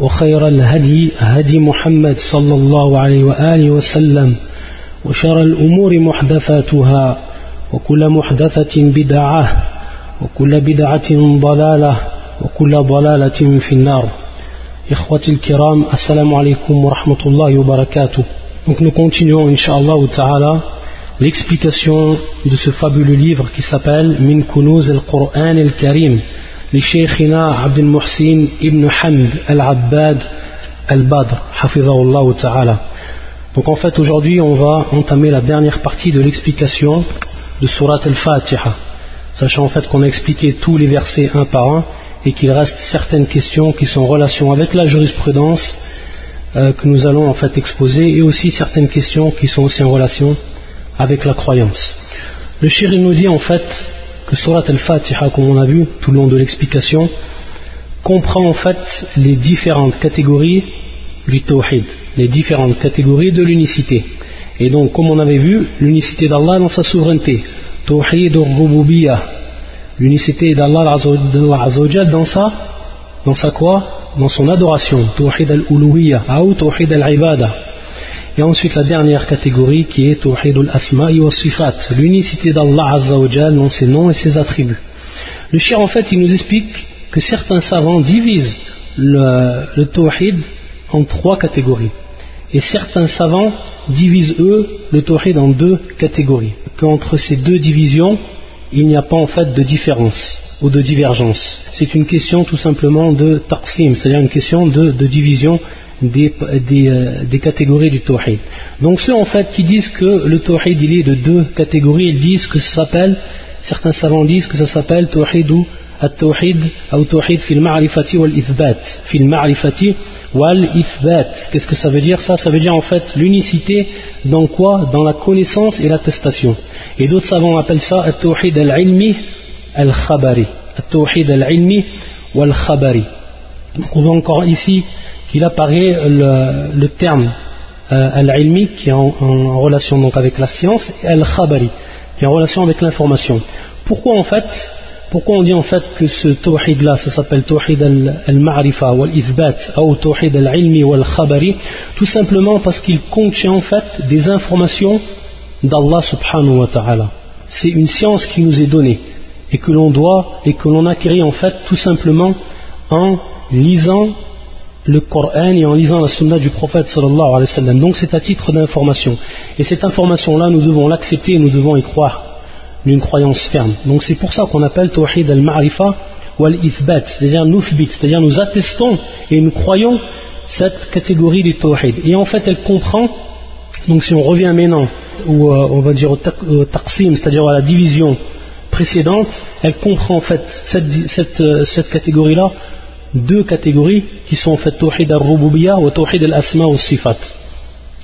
وخير الهدي هدي محمد صلى الله عليه وآله وسلم وشر الأمور محدثاتها وكل محدثة بدعة وكل بدعة ضلالة وكل ضلالة في النار. إخوتي الكرام السلام عليكم ورحمة الله وبركاته. Donc nous continuons, Inch'Allah ta'ala, l'explication de ce fabuleux livre qui s'appelle Min Kunuz al-Qur'an al-Karim. لشيخنا عبد المحسن ابن حمد العباد البدر حفظه الله تعالى Donc en fait aujourd'hui on va entamer la dernière partie de l'explication de Surat al-Fatiha sachant en fait qu'on a expliqué tous les versets un par un et qu'il reste certaines questions qui sont en relation avec la jurisprudence euh, que nous allons en fait exposer et aussi certaines questions qui sont aussi en relation avec la croyance. Le shir nous dit en fait que Surat al-Fatiha, comme on a vu tout le long de l'explication, comprend en fait les différentes catégories du tawhid, les différentes catégories de l'unicité. Et donc, comme on avait vu, l'unicité d'Allah dans sa souveraineté, tawhid al-rububiyah, l'unicité d'Allah dans sa, dans sa quoi? Dans son adoration, tawhid al-uluhiyah, ou tawhid al-ibadah. Et ensuite la dernière catégorie qui est Tawhidul Asma'i wa Sifat, l'unicité d'Allah Azza dans ses noms et ses attributs. Le shir en fait il nous explique que certains savants divisent le, le Tawhid en trois catégories. Et certains savants divisent eux le Tawhid en deux catégories. Qu'entre ces deux divisions, il n'y a pas en fait de différence ou de divergence. C'est une question tout simplement de taqsim, c'est-à-dire une question de, de division euh, des, catégories du tawhid. Donc ceux en fait qui disent que le tawhid il est de deux catégories, ils disent que ça s'appelle, certains savants disent que ça s'appelle tawhid ou at-tawhid ou tawhid fil ma'rifati wal ithbat. Fil ma'rifati wal ithbat. Qu'est-ce que ça veut dire ça? Ça veut dire en fait l'unicité dans quoi? Dans la connaissance et l'attestation. Et d'autres savants appellent ça at-tawhid al-ilmi al-khabari. At-tawhid al-ilmi wal-khabari. On voit encore ici qu'il apparaît le, terme euh, al-ilmi qui est en, en, relation donc avec la science et al-khabari qui est en relation avec l'information. Pourquoi en fait pourquoi on dit en fait que ce tawhid là ça s'appelle tawhid al-ma'rifa wal-ithbat ou tawhid al-ilmi wal-khabari? Tout simplement parce qu'il contient en fait des informations d'Allah subhanahu wa ta'ala. C'est une science qui nous est donnée et que l'on doit et que l'on acquérit en fait tout simplement en lisant le Coran et en lisant la sunna du prophète sallallahu alayhi wa sallam. Donc c'est à titre d'information. Et cette information-là, nous devons l'accepter et nous devons y croire d'une croyance ferme. Donc c'est pour ça qu'on appelle Tawhid al-Ma'rifa ou al-Ithbat, c'est-à-dire nous c'est-à-dire nous attestons et nous croyons cette catégorie du Tawhid. Et en fait elle comprend, donc si on revient maintenant, ou euh, on va dire au taqsim, c'est-à-dire à la division précédente, elle comprend en fait cette, euh, cette catégorie-là deux catégories qui sont en fait Tawhid al-Rububiyya ou Tawhid al-Asma ou Sifat.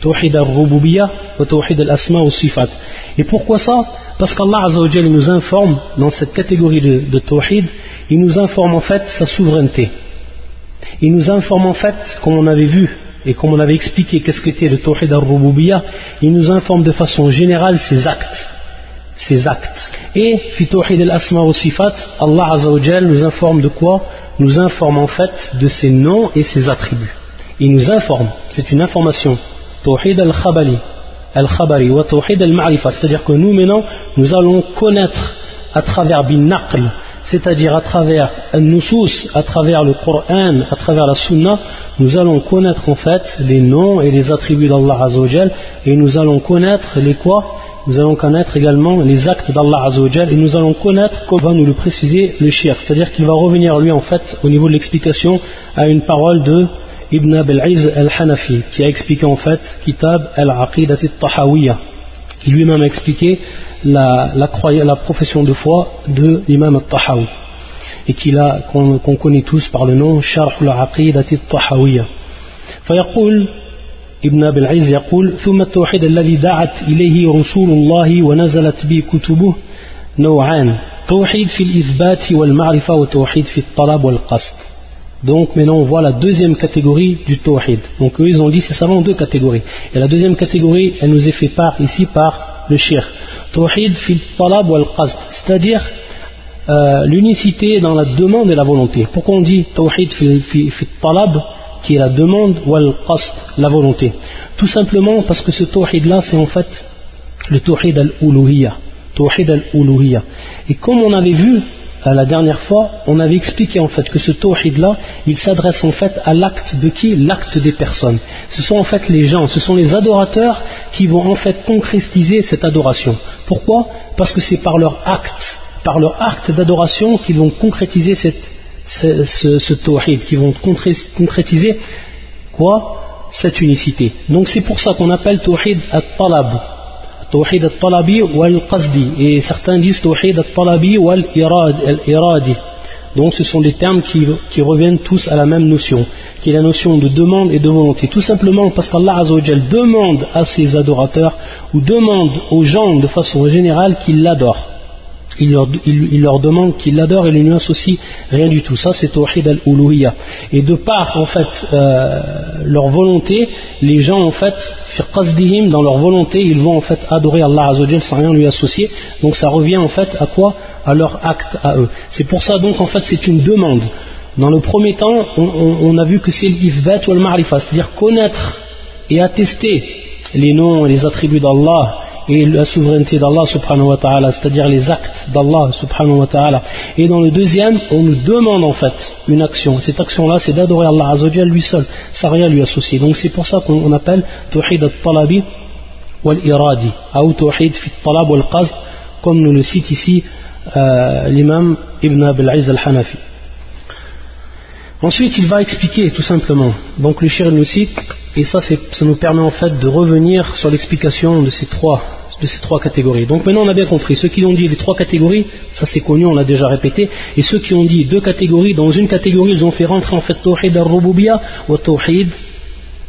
Tawhid al-Rububiyya ou Tawhid al-Asma ou Sifat. Et pourquoi ça? Parce qu'Allah Azzawajal nous informe dans cette catégorie de, de il nous informe en fait sa souveraineté. Il nous informe en fait, comme on avait vu et comme on avait expliqué qu'est-ce qu'était le Tawhid al-Rububiyya, il nous informe de façon générale ses actes. Ses actes. Et, fi Tawhid al-Asma ou Sifat, Allah Azzawajal nous informe de quoi? Nous informe en fait de ses noms et ses attributs. Il nous informe, c'est une information. Tawhid al-Khabali, al-Khabari wa Tawhid al-Ma'rifa, c'est-à-dire que nous maintenant, nous allons connaître à travers bin naql, c'est-à-dire à travers al-Nusus, à travers le Coran, à travers la Sunna, nous allons connaître en fait les noms et les attributs d'Allah Azzawajal et nous allons connaître les quoi? nous allons connaître également les actes d'Allah Azzawajal et nous allons connaître comment va nous le préciser le shir. C'est-à-dire qu'il va revenir lui en fait au niveau de l'explication à une parole de Ibn Abel Iz al-Hanafi qui a expliqué en fait Kitab al-Aqidat al-Tahawiyya qui lui-même a expliqué la, profession de foi de l'imam al-Tahawi et qu'on connaît tous par le nom Sharh al-Aqidat al-Tahawiyya. ابن أبي العز يقول ثم التوحيد الذي دعت إليه رسول الله ونزلت به كتبه نوعان توحيد في الإثبات والمعرفة وتوحيد في الطلب والقصد Donc maintenant on voit la deuxième catégorie du tawhid. Donc eux ils ont dit c'est seulement deux catégories. Et la deuxième catégorie elle nous est fait part ici par le shirk. Tawhid fil talab wal qasd. C'est-à-dire euh, l'unicité dans la demande et la volonté. Pourquoi on dit tawhid fil, fil, fil talab qui est la demande wal qasd, la volonté Tout simplement parce que ce tawhid là c'est en fait le tawhid al-uluhiyya. Al-uluhiyya. Et comme on avait vu la dernière fois, on avait expliqué en fait que ce tawhid-là, il s'adresse en fait à l'acte de qui? L'acte des personnes. Ce sont en fait les gens, ce sont les adorateurs qui vont en fait concrétiser cette adoration. Pourquoi? Parce que c'est par leur acte, par leur acte d'adoration qu'ils vont concrétiser cette, ce, ce, tawhid, qui vont concrétiser quoi? Cette unicité. Donc c'est pour ça qu'on appelle tawhid at-talab Tawhid al-Talabi wal-Qasdi. Et certains disent Tawhid al-Talabi wal-Iradi. Donc ce sont des termes qui, qui, reviennent tous à la même notion, qui est la notion de demande et de volonté. Tout simplement parce qu'Allah Azzawajal demande à ses adorateurs ou demande aux gens de façon générale qu'ils l'adorent il leur, demande qu'ils l'adorent et ne lui associent rien du tout. Ça, c'est Tawhid al-Uluhiyya. Et de par, en fait, euh, leur volonté, les gens, en fait, dans leur volonté, ils vont, en fait, adorer Allah sans rien lui associer. Donc, ça revient, en fait, à quoi? À leur acte, à eux. C'est pour ça, donc, en fait, c'est une demande. Dans le premier temps, on, a vu que c'est l'ifbat ou al-ma'rifa, c'est-à-dire connaître et attester les noms et les attributs d'Allah et la souveraineté d'Allah subhanahu wa ta'ala, c'est-à-dire les actes d'Allah subhanahu wa ta'ala. Et dans le deuxième, on nous demande en fait une action. Cette action-là, c'est d'adorer Allah azawajal lui seul, sans rien lui associer. Donc c'est pour ça qu'on appelle Tawhid al-Talabi wal-Iradi, ou Tawhid fi talab wal-Qazd, comme nous le cite ici euh, l'imam Ibn Abil al-Hanafi. Ensuite, il va expliquer tout simplement. Donc le shir nous cite, et ça, ça nous permet en fait de revenir sur l'explication de ces trois catégories. Donc maintenant on a bien compris, ceux qui ont dit les trois catégories, ça c'est connu, on l'a déjà répété, et ceux qui ont dit deux catégories, dans une catégorie ils ont fait rentrer en fait Tawhid al-Rububiyya ou Tawhid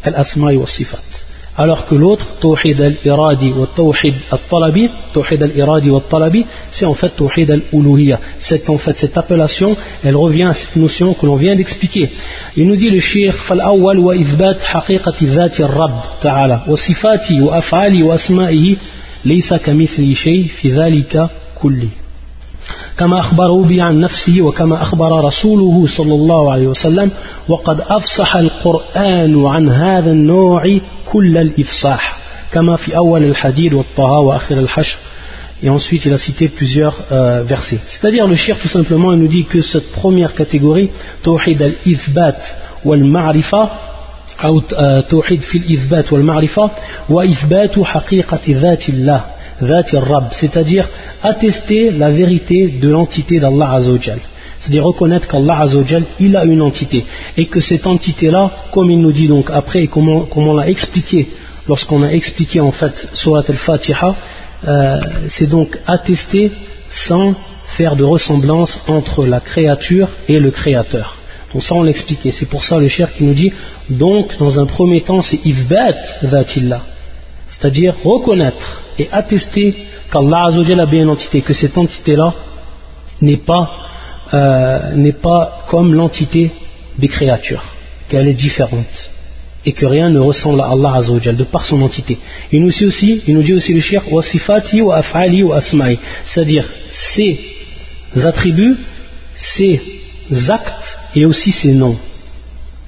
al-Asma'i wa Sifat alors que l'autre, Tawhid al-Iradi wa Tawhid al-Talabi, Tawhid al-Iradi wa Talabi, c'est en fait Tawhid al-Uluhiyya. C'est en fait cette appellation, elle revient à cette notion que l'on vient d'expliquer. Il nous dit le shir, فالأول وإثبات حقيقة ذات الرب تعالى وصفاته وأفعاله وأسمائه ليس كمثل شيء في ذلك كله كما أخبره به عن نفسه وكما أخبر رسوله صلى الله عليه وسلم وقد أفصح القرآن عن هذا النوع كل الإفصاح كما في أول الحديد والطه وآخر الحشر et ensuite il a cité plusieurs euh, versets. C'est-à-dire le shir tout simplement il nous dit que cette première catégorie, Tawhid al-Ithbat wal-Ma'rifa, أو توحيد في الإثبات والمعرفة وإثبات حقيقة ذات الله Rab, c'est-à-dire attester la vérité de l'entité d'Allah Azzawajal. C'est-à-dire reconnaître qu'Allah Azzawajal, il a une entité. Et que cette entité-là, comme il nous dit donc après, et comme on, l'a expliqué lorsqu'on a expliqué en fait Surat al-Fatiha, euh, c'est donc attester sans faire de ressemblance entre la créature et le créateur. Donc ça on l'a expliqué. C'est pour ça le cher qui nous dit, donc dans un premier temps c'est Ivbat Dhatillah. C'est-à-dire reconnaître et attester qu'Allah a bien une entité, que cette entité-là n'est pas, euh, pas comme l'entité des créatures, qu'elle est différente et que rien ne ressemble à Allah Azzawajal de par son entité. Il nous dit aussi, il nous dit aussi le shirk wa sifati wa af'ali wa asma'i, c'est-à-dire ses attributs, ses actes et aussi ses noms.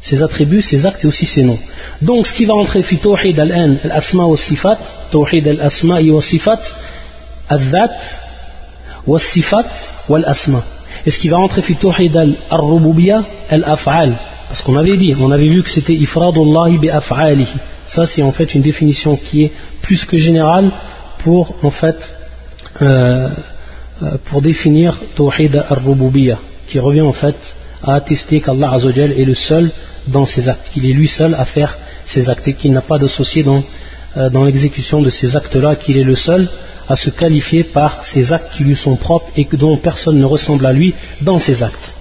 Ses attributs, ses actes et aussi ses noms. Donc ce qui va entrer fi tawhid al-an, al-asma wa sifat, tawhid al-asma wa sifat, al-dhat wa sifat wa al-asma. Et ce qui va entrer fi tawhid al-rububiyya, al-af'al. Parce qu'on avait dit, on avait vu que c'était ifradullahi bi af'alihi. Ça c'est en fait une définition qui est plus que générale pour en fait euh, euh pour définir tawhid al-rububiyya qui revient en fait à attester qu'Allah Azzawajal est le seul dans ses actes, qu'il est lui seul à faire ses actes et qu'il n'a pas d'associé dans, euh, dans l'exécution de ces actes-là, qu'il est le seul à se qualifier par ces actes qui lui sont propres et dont personne ne ressemble à lui dans ses actes.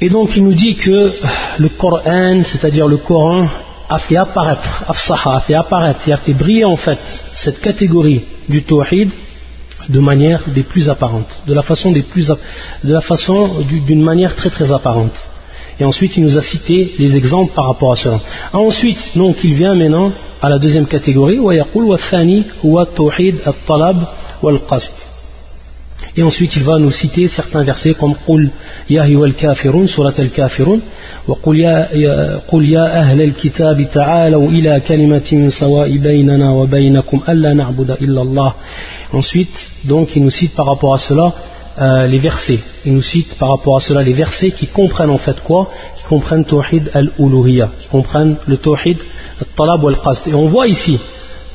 Et donc il nous dit que le Coran, c'est-à-dire le Coran, a fait apparaître, a fait apparaître et a fait briller en fait cette catégorie du tawhid de manière des plus apparentes, d'une manière très très apparente. Et ensuite, il nous a cité les exemples par rapport à cela. Ensuite, donc, il vient maintenant à la deuxième catégorie, Et ensuite, il va nous citer certains versets comme Qul ya al kafirun, surat al kafirun, wa Qul ya ahl al kitab ta'alaw ila kalimatin sawa'i baynana wa baynakum alla na'buda illa Allah. Ensuite, donc, il nous cite par rapport à cela euh, les versets. Il nous cite par rapport à cela les versets qui comprennent en fait quoi Qui comprennent Tawhid al-Uluhiyya, qui comprennent le Tawhid al-Talab wal-Qasd. Et on voit ici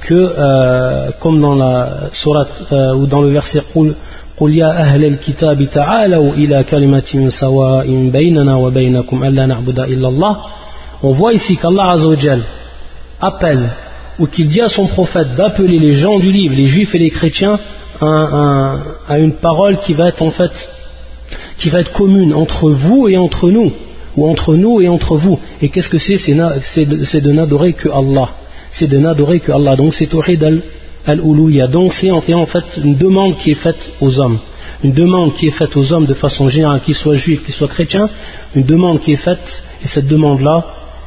que, euh, comme dans la sourate euh, ou dans le verset قل يا أهل الكتاب تعالوا إلى كلمة سواء بيننا وبينكم ألا نعبد إلا الله on voit ici qu'Allah Azzawajal appelle ou qu'il dit à son prophète d'appeler les gens du livre, les juifs et les chrétiens à, une parole qui va être en fait qui va être commune entre vous et entre nous ou entre nous et entre vous. Et qu'est-ce que c'est? C'est de, n'adorer que Allah. C'est de n'adorer que Allah. Donc c'est Tawhid al-Uluya donc c'est en fait une demande qui est faite aux hommes. Une demande qui est faite aux hommes de façon générale qu'ils soient juifs qu'ils soient chrétiens. Une demande qui est faite et cette demande là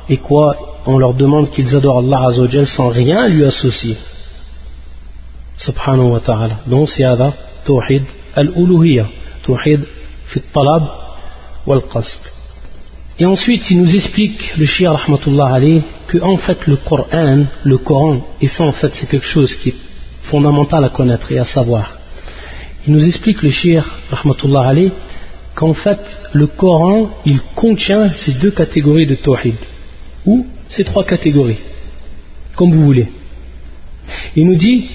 est quoi? On leur demande qu'ils adorent Allah Azzawajal sans rien lui associer wa ta'ala. Donc Tawhid al-Uluhiyya, Tawhid fi talab wal qasd. Et ensuite, il nous explique, le shir rahmatullah alayh, que en fait le Coran, le Coran, et ça en fait c'est quelque chose qui est fondamental à connaître et à savoir. Il nous explique, le shir rahmatullah alayh, qu'en fait le Coran, il contient ces deux catégories de Tawhid, ou ces trois catégories, comme vous voulez. Il nous dit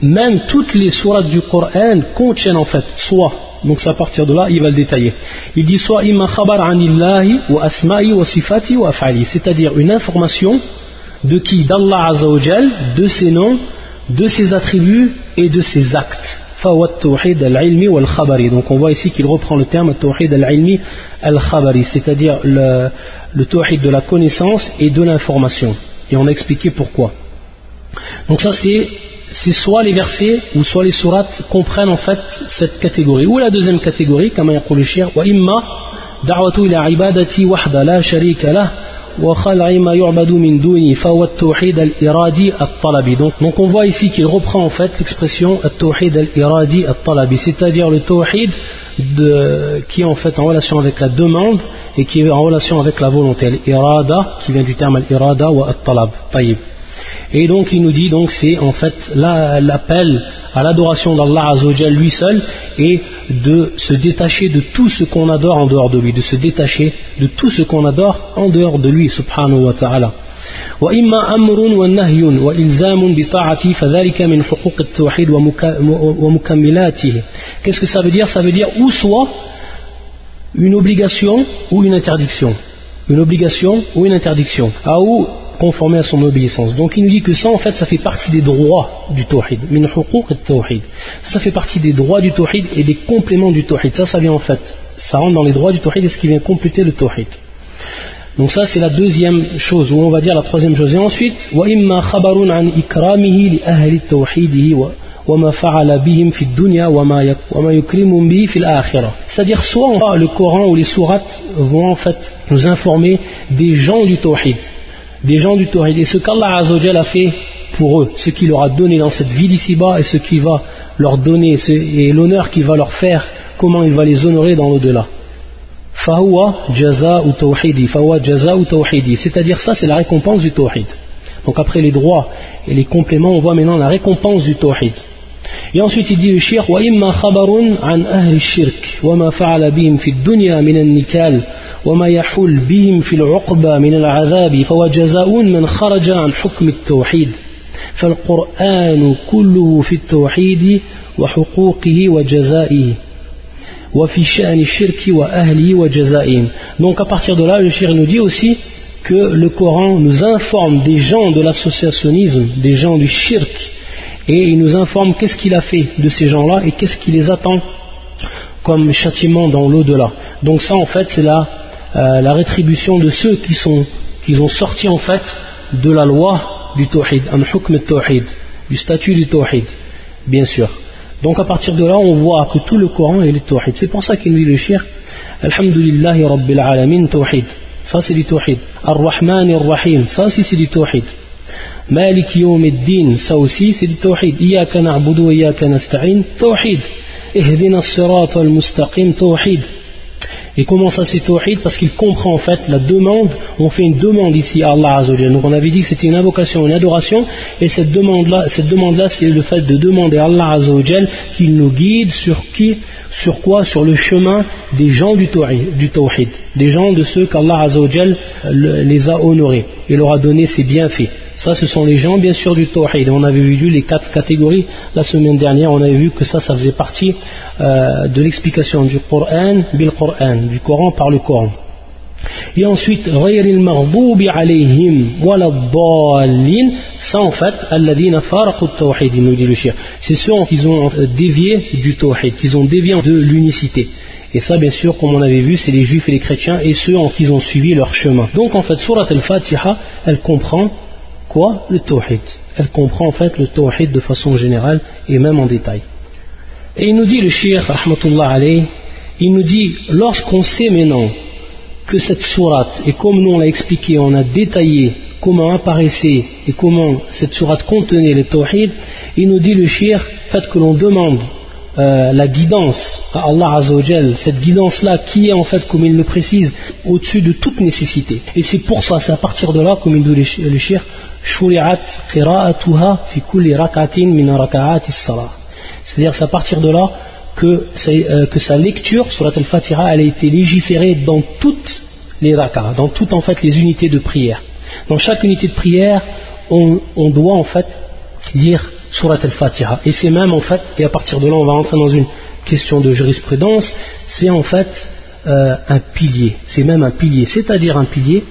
même toutes les sourates du Coran contiennent en fait soit, donc c'est à partir de là, il va le détailler. Il dit soit imma khabar anillahi wa asma'i wa sifati wa af'ali, c'est-à-dire une information de qui? D'Allah Azzawajal, de ses noms, de ses attributs et de ses actes. Donc on voit ici qu'il reprend le terme tawhid al-ilmi al-khabari, c'est-à-dire le, le de la connaissance et de l'information. Et on a expliqué pourquoi. Donc ça c'est c'est soit les versets ou soit les sourates comprennent en fait cette catégorie. Ou la deuxième catégorie, comme يقول الشيخ وإما دعوة إلى عبادتي وحده لا شريك له وخلع ما يعبد من دوني فهو التوحيد الإرادي الطلبي donc, donc on voit ici qu'il reprend en fait l'expression التوحيد الإرادي الطلبي c'est-à-dire le tawhid de, qui est en fait en relation avec la demande et qui est en relation avec la volonté l'irada qui vient du terme al-irada wa al-talab طيب et donc il nous dit donc c'est en fait l'appel à l'adoration d'Allah Azzawajal lui seul et de se détacher de tout ce qu'on adore en dehors de lui, de se détacher de tout ce qu'on adore en dehors de lui subhanahu wa ta'ala. وإما أمر ونهي وإلزام بطاعته فذلك من حقوق التوحيد ومكملاته Qu'est-ce que ça veut dire Ça veut dire ou soit une obligation ou une interdiction. Une obligation ou une interdiction. Ah, ou conformer à son obéissance. Donc il nous dit que ça en fait ça fait partie des droits du tawhid. Ça fait partie des droits du tawhid et des compléments du tawhid. Ça ça vient en fait, ça rentre dans les droits du tawhid et ce qui vient compléter le tawhid. Donc ça c'est la deuxième chose, ou on va dire la troisième chose. Et ensuite, an ikramihi li ahli tawhidihi wa c'est-à-dire soit le Coran ou les sourates vont en fait nous informer des gens du tawhid des gens du Tawhid et ce qu'Allah a fait pour eux, ce qu'il leur a donné dans cette vie d'ici-bas et ce qu'il va leur donner et l'honneur qu'il va leur faire, comment il va les honorer dans l'au-delà. C'est-à-dire ça c'est la récompense du tawhid. Donc après les droits et les compléments, on voit maintenant la récompense du tawhid. Et ensuite il dit le shirk khabarun an ahli shirk wa ma fa'ala bihim fi dunya min an-nikal وما يحول بهم في العقبة من العذاب فهو جزاء من خرج عن حكم التوحيد فالقرآن كله في التوحيد وحقوقه وجزائه وفي شأن الشرك وأهله وجزائهم donc à partir de là le shir nous dit aussi que le Coran nous informe des gens de l'associationnisme des gens du shirk et il nous informe qu'est-ce qu'il a fait de ces gens-là et qu'est-ce qui les attend comme châtiment dans l'au-delà. Donc ça en fait c'est la, euh, la rétribution de ceux qui sont, qu'ils ont sorti en fait de la loi du tawhid, un hukm tawhid, du statut du tawhid, bien sûr. Donc à partir de là, on voit que tout le Coran est le tawhid. C'est pour ça qu'il dit le shir, Alhamdulillahi Rabbil Alamin tawhid. Ça c'est du tawhid. Ar-Rahman Ar-Rahim, ça aussi c'est du tawhid. Malik Yawm din ça aussi c'est du tawhid. Iyaka na'budu wa iyaka nasta'in, tawhid. Ihdina as-sirat al-mustaqim, tawhid. Et comment ça c'est tawhid Parce qu'il comprend en fait la demande, on fait une demande ici à Allah Azzawajal. Donc on avait dit que c'était une invocation, une adoration, et cette demande-là, cette demande-là c'est le fait de demander à Allah Azzawajal qu'il nous guide sur qui sur quoi Sur le chemin des gens du tawhid, des gens de ceux qu'Allah Azzawajal les a honorés et leur a donné ses bienfaits. Ça, ce sont les gens, bien sûr, du tawhid. On avait vu les quatre catégories la semaine dernière. On avait vu que ça, ça faisait partie euh, de l'explication du Coran, du Coran par le Coran. Et ensuite, alayhim ça en fait, nous dit le shir. C'est ceux qui ont dévié du tawhid, qui ont dévié de l'unicité. Et ça, bien sûr, comme on avait vu, c'est les juifs et les chrétiens et ceux en qui ont suivi leur chemin. Donc en fait, Surat al-Fatiha, elle comprend quoi Le tawhid? Elle comprend en fait le tawhid de façon générale et même en détail. Et il nous dit le shir, rahmatullah alayh, il nous dit, lorsqu'on sait maintenant que cette sourate, et comme nous on l'a expliqué, on a détaillé comment apparaissait et comment cette sourate contenait le tawhid, il nous dit le shir, fait que l'on demande euh, la guidance à Allah Azzawajal, cette guidance-là qui est en fait, comme il le précise, au-dessus de toute nécessité. Et c'est pour ça, c'est à partir de là, comme il dit le shir, c'est-à-dire c'est à partir de là euh, que, sa lecture sur la al-Fatiha a été légiférée dans toutes les rakas, dans toutes en fait les unités de prière. Dans chaque unité de prière, on, doit en fait lire surat al-Fatiha. Et c'est même en fait, et à partir de là on va rentrer dans une question de jurisprudence, c'est en fait euh, un pilier. C'est même un pilier. C'est-à-dire un pilier,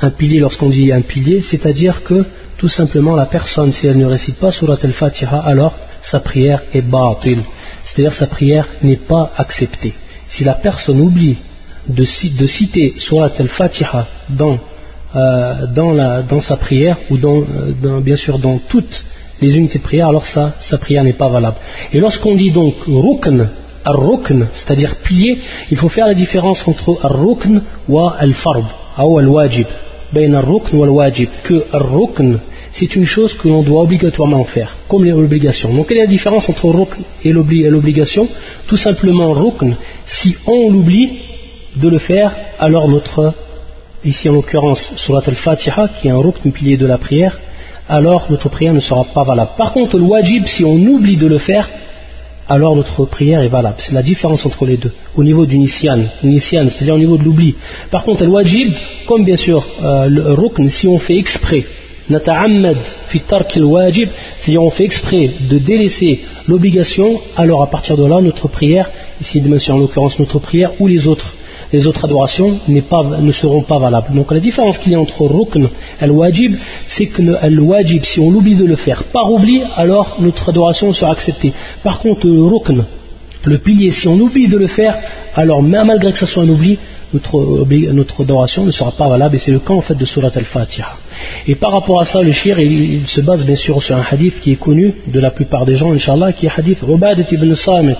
un pilier lorsqu'on dit un pilier, c'est-à-dire que tout simplement la personne, si elle ne récite pas surat al-Fatiha, alors sa prière est batil c'est-à-dire sa prière n'est pas acceptée. Si la personne oublie de, citer Surat al-Fatiha dans, euh, dans, sa prière, ou euh, bien sûr dans toutes les unités de prière, alors sa, sa prière n'est pas valable. Et lorsqu'on dit donc rukn, c'est-à-dire plier, il faut faire la différence entre ar-rukn ou al-fard, ou al-wajib. Que ar-rukn, c'est une chose que l'on doit obligatoirement faire, comme l'obligation. Donc quelle est la différence entre rukn et l'obligation? Tout simplement rukn, si on l'oublie de le faire, alors notre, ici en l'occurrence surat al-Fatiha, qui est un rukn, pilier de la prière, alors notre prière ne sera pas valable. Par contre le wajib, si on oublie de le faire, alors notre prière est valable. C'est la différence entre les deux, au niveau du nisyan, c'est-à-dire au niveau de l'oubli. Par contre, le wajib, comme bien sûr euh, le rukn, si on fait exprès wajib si on fait exprès de délaisser l'obligation alors à partir de là notre prière ici en l'occurrence notre prière ou les autres les autres adorations ne seront pas valables. Donc la différence qu'il y a entre rukn et al-wajib, c'est que le wajib, si on l'oublie de le faire par oubli, alors notre adoration sera acceptée. Par contre, le rukn, le pilier, si on oublie de le faire, alors même malgré que ce soit un oubli, notre, adoration ne sera pas valable et c'est le cas en fait de Surat al-Fatiha. Et par rapport à ça, le shir, il, se base bien sûr sur un hadith qui est connu de la plupart des gens, Inch'Allah, qui est hadith Ubadat ibn Samit.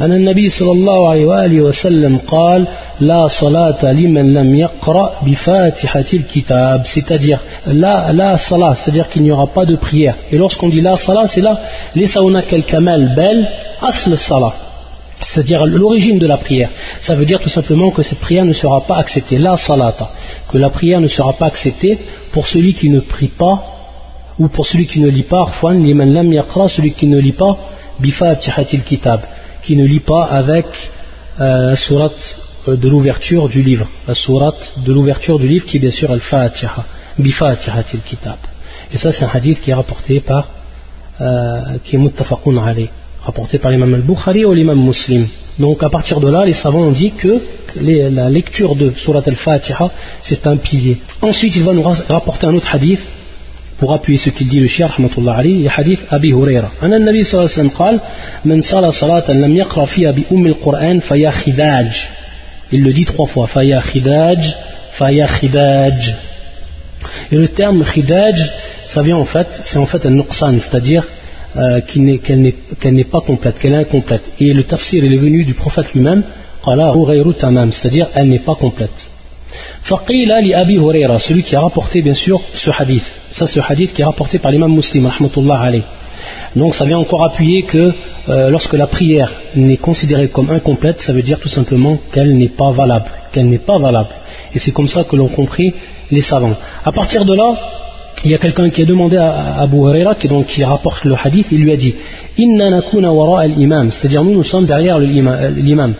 أن النبي صلى الله عليه وآله وسلم قال لا صلاة لمن لم يقرأ بفاتحة الكتاب c'est-à-dire la, la salat c'est-à-dire qu'il n'y aura pas de prière et lorsqu'on dit la salat c'est là ليس هناك الكمال بل أصل الصلاة c'est-à-dire l'origine de la prière. Ça veut dire tout simplement que cette prière ne sera pas acceptée. La salata, que la prière ne sera pas acceptée pour celui qui ne prie pas ou pour celui qui ne lit pas, celui qui ne lit pas, kitab, qui ne lit pas avec euh, la sourate euh, de l'ouverture du livre, la sourate de l'ouverture du livre qui est bien sûr al-Fatiha, kitab. Et ça c'est un hadith qui est rapporté par, euh, qui est muttafaqun rapporté par l'imam al-Bukhari ou l'imam muslim. Donc à partir de là, les savants ont dit que la lecture de Surat al-Fatiha, c'est un pilier. Ensuite, il va nous rapporter un autre hadith pour appuyer ce qu'il dit le shir, rahmatullah ali, le hadith Abi Huraira. أن النبي صلى الله عليه وسلم قال من صلى صلاة لم يقرأ فيها بأم القرآن فيا خداج Il le dit trois fois. فيا خداج فيا خداج Et le terme khidaj, ça vient en fait, c'est en fait un nuqsan, c'est-à-dire euh, qu'elle n'est pas complète, qu'elle est incomplète. Et le tafsir il est venu du prophète lui-même, c'est-à-dire elle n'est pas complète. Faqila li Abi Huraira, celui qui a rapporté bien sûr ce hadith. Ça c'est le hadith qui est rapporté par l'imam muslim, rahmatullah alayh. Donc ça vient encore appuyer que euh, lorsque la prière n'est considérée comme incomplète, ça veut dire tout simplement qu'elle n'est pas valable, qu'elle n'est pas valable. Et c'est comme ça que l'ont compris les savants. À partir de là, il y a quelqu'un qui a demandé à Abu Huraira, qui, donc, qui rapporte le hadith, il lui a dit Inna nakuna wara al-imam, c'est-à-dire nous, nous sommes derrière l'imam.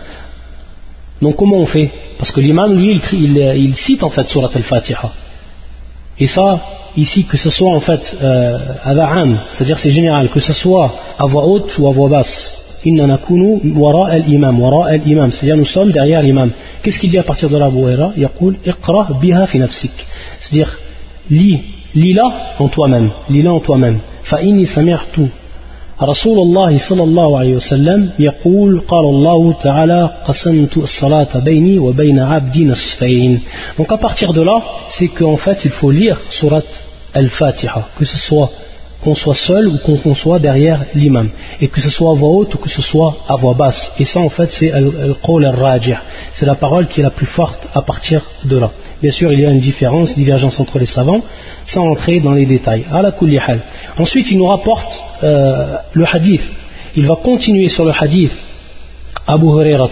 Donc comment on fait? Parce que l'imam, lui, il, il, cite en fait surat al-Fatiha. Et ça, ici, que ce soit en fait euh, c'est-à-dire c'est général, que ce soit à voix haute ou à voix basse. C'est-à-dire nous sommes derrière l'imam. Qu'est-ce qu'il dit à partir de la biha fi nafsik. C'est-à-dire, lis lis-la en toi-même, lis-la en toi-même. رسول الله صلى الله عليه وسلم يقول قال الله تعالى قسمت الصلاة بيني وبين عبدي نصفين donc à partir de là c'est qu'en fait il faut lire surat al-Fatiha que ce soit qu'on soit seul ou qu'on soit derrière l'imam. Et que ce soit à voix haute ou que ce soit à voix basse. Et ça en fait c'est al-qawl al-rajih c'est la parole qui est la plus forte à partir de là. Bien sûr il y a une différence, divergence entre les savants sans entrer dans les détails. Ensuite, il nous rapporte euh, le hadith. Il va continuer sur le hadith. Abu Hurairah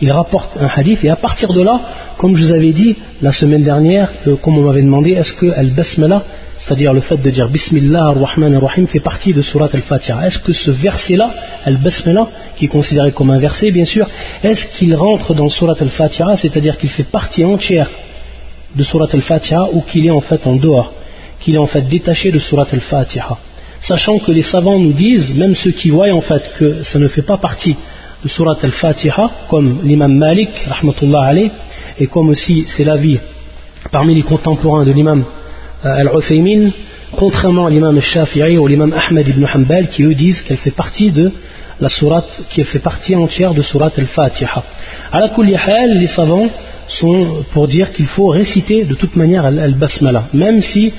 il rapporte un hadith. Et à partir de là, comme je vous avais dit la semaine dernière, euh, comme on m'avait demandé, est-ce que al-basmala, c'est-à-dire le fait de dire Bismillah ar-Rahman ar-Rahim, fait partie de Surat al-Fatiha Est-ce que ce verset-là, al-basmala, qui est considéré comme un verset, bien sûr, est-ce qu'il rentre dans Surat al-Fatiha, c'est-à-dire qu'il fait partie entière de Surat al-Fatiha ou qu'il est en fait en dehors, qu'il est en fait détaché de Surat al-Fatiha? Sachant que les savants nous disent, même ceux qui voient en fait que ça ne fait pas partie de Surat al-Fatiha, comme l'imam Malik, rahmatullah alayh, et comme aussi c'est l'avis parmi les contemporains de l'imam al-Uthaymin, contrairement à l'imam al-Shafi'i ou l'imam Ahmed ibn Hanbal, qui eux disent qu'elle fait partie de la surat, qui fait partie entière de Surat al-Fatiha. À la les savants sont pour dire qu'il faut réciter de toute manière al-basmala, même si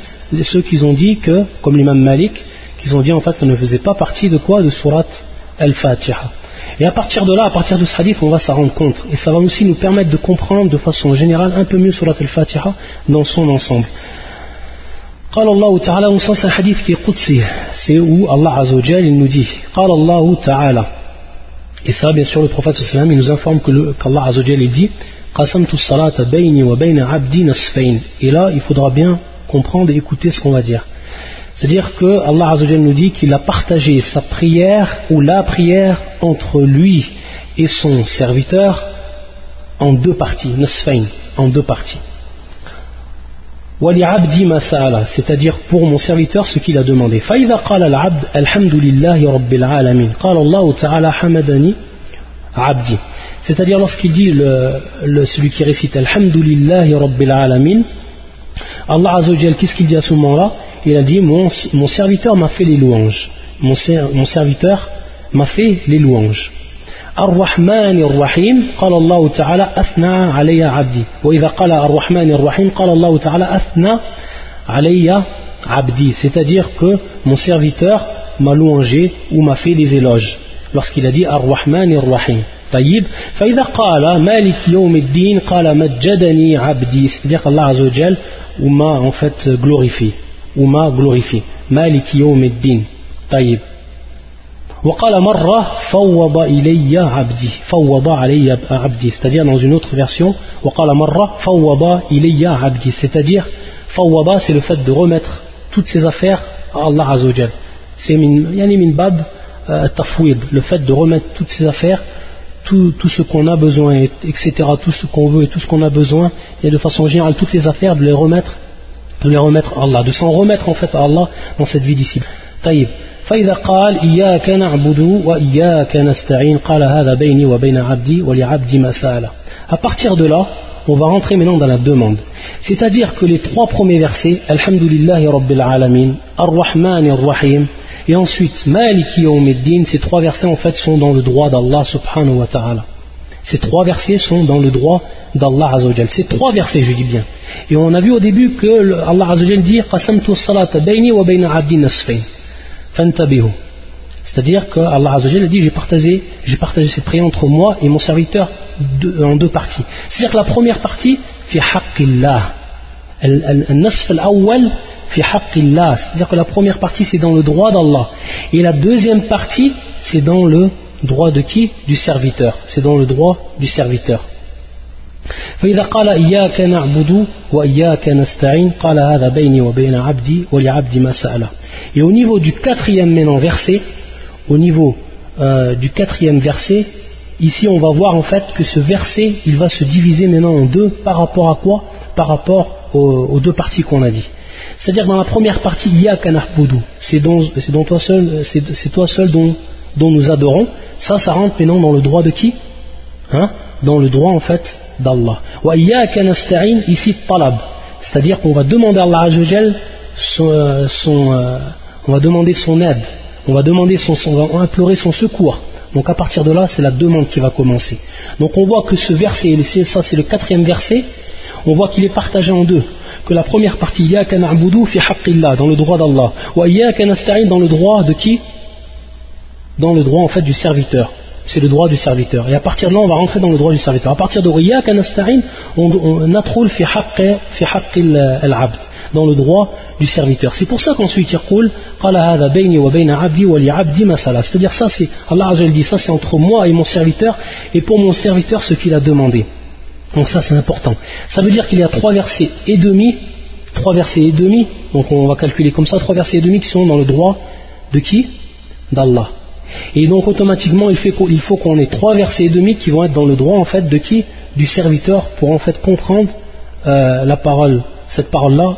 ceux qui ont dit que, comme l'imam Malik, qu'ils ont dit en fait qu'elle ne faisait pas partie de quoi De surat al-Fatiha. Et à partir de là, à partir de ce hadith, on va s'en rendre compte. Et ça va aussi nous permettre de comprendre de façon générale un peu mieux surat al-Fatiha dans son ensemble قال الله تعالى un hadith qui est c'est où Allah Azzawajal il nous dit قال الله تعالى et ça bien sûr le prophète sallam il nous informe que qu'Allah Azzawajal il dit et là, il faudra bien comprendre et écouter ce qu'on va dire. C'est-à-dire que Allah nous dit qu'il a partagé sa prière ou la prière entre lui et son serviteur en deux parties, en deux parties. c'est-à-dire pour mon serviteur ce qu'il a demandé. C'est-à-dire lorsqu'il dit le, celui qui récite Alhamdulillahi Rabbil Alamin, Allah Azzawajal, qu'est-ce qu'il dit à ce moment-là? Il a dit mon, mon serviteur m'a fait les louanges. Mon, mon serviteur m'a fait les louanges. الرحمن الرحيم. قال الله تعالى أثنى علي عبدي. وإذا قال الرحمن الرحيم قال الله تعالى أثنى علي عبدي. C'est-à-dire que mon serviteur m'a louangé ou m'a fait des éloges lorsqu'il a dit الرحمن الرحيم. طيب. فإذا قال مالك يوم الدين؟ قال مجدني عبدي. C'est-à-dire عز وجل وما en fait glorifié. Ou glorifié. مالك يوم الدين. طيب. وقال مرة فوض إلي عبدي فوض علي عبدي c'est-à-dire dans une autre version وقال مرة فوض إلي عبدي c'est-à-dire فوض c'est le fait de remettre toutes ses affaires à Allah Azzawajal c'est min, yani min bab euh, tafwid le fait de remettre toutes ses affaires tout, ce qu'on a besoin, etc., tout ce qu'on veut et tout ce qu'on a besoin, et de façon générale toutes les affaires, de les remettre, de les remettre à Allah, de s'en remettre en fait à Allah dans cette vie d'ici. طيب فإذا قال إياك نعبد وإياك نستعين قال هذا بيني وبين عبدي ولعبدي ما سأل À partir de là, on va rentrer maintenant dans la demande. C'est-à-dire que les trois premiers versets, Alhamdulillahi Rabbil Alamin, Ar-Rahman Ar-Rahim, et ensuite, Maliki Yawmiddin, ces trois versets en fait sont dans le droit d'Allah subhanahu wa ta'ala. Ces trois versets sont dans le droit d'Allah Azzawajal. Ces trois versets, je dis bien. Et on a vu au début que Allah Azzawajal dit Qasamtu salata bayni wa bayna abdi nasfain. Fantabihu. C'est-à-dire que Allah Azzawajal a dit J'ai partagé, j'ai partagé cette prière entre moi et mon serviteur en deux parties. C'est-à-dire que la première partie, fi haqqillah. Al-nasf al-awwal fi haqqillah. C'est-à-dire que la première partie, c'est dans le droit d'Allah. Et la deuxième partie, c'est dans le droit de qui Du serviteur. C'est dans le droit du serviteur. فإذا قال إياك نعبد وإياك نستعين قال هذا بيني وبين عبدي ولعبدي ما سأله et au niveau du quatrième maintenant verset, au niveau euh, du quatrième verset, ici on va voir en fait que ce verset il va se diviser maintenant en deux par rapport à quoi? Par rapport aux, deux parties qu'on a dit. C'est-à-dire dans la première partie, Iyaka na'budu, c'est toi seul, c'est toi seul dont, nous adorons. Ça, ça rentre maintenant dans le droit de qui? Hein? Dans le droit en fait d'Allah. Wa ici talab. C'est-à-dire qu'on va demander à Allah euh, euh, on va demander son aide, on va demander son, on va implorer son secours. Donc à partir de là, c'est la demande qui va commencer. Donc on voit que ce verset, ça c'est le quatrième verset, on voit qu'il est partagé en deux. Que la première partie, Yaka na'budu fi haqqillah, dans le droit d'Allah. Wa Yaka nasta'in, dans le droit de qui? Dans le droit en fait du serviteur c'est le droit du serviteur. Et à partir de là, on va rentrer dans le droit du serviteur. À partir de Riyak Anasta'in, on natroul fi al-abd, dans le droit du serviteur. C'est pour ça qu'ensuite il dit C'est-à-dire ça, c'est, Allah dit, ça c'est entre moi et mon serviteur, et pour mon serviteur ce qu'il a demandé. Donc ça c'est important. Ça veut dire qu'il y a trois versets et demi, trois versets et demi, donc on va calculer comme ça, trois versets et demi qui sont dans le droit de qui? D'Allah. Et donc automatiquement, il, faut qu'on ait trois versets et demi qui vont être dans le droit en fait de qui? Du serviteur pour en fait comprendre euh, la parole, cette parole-là.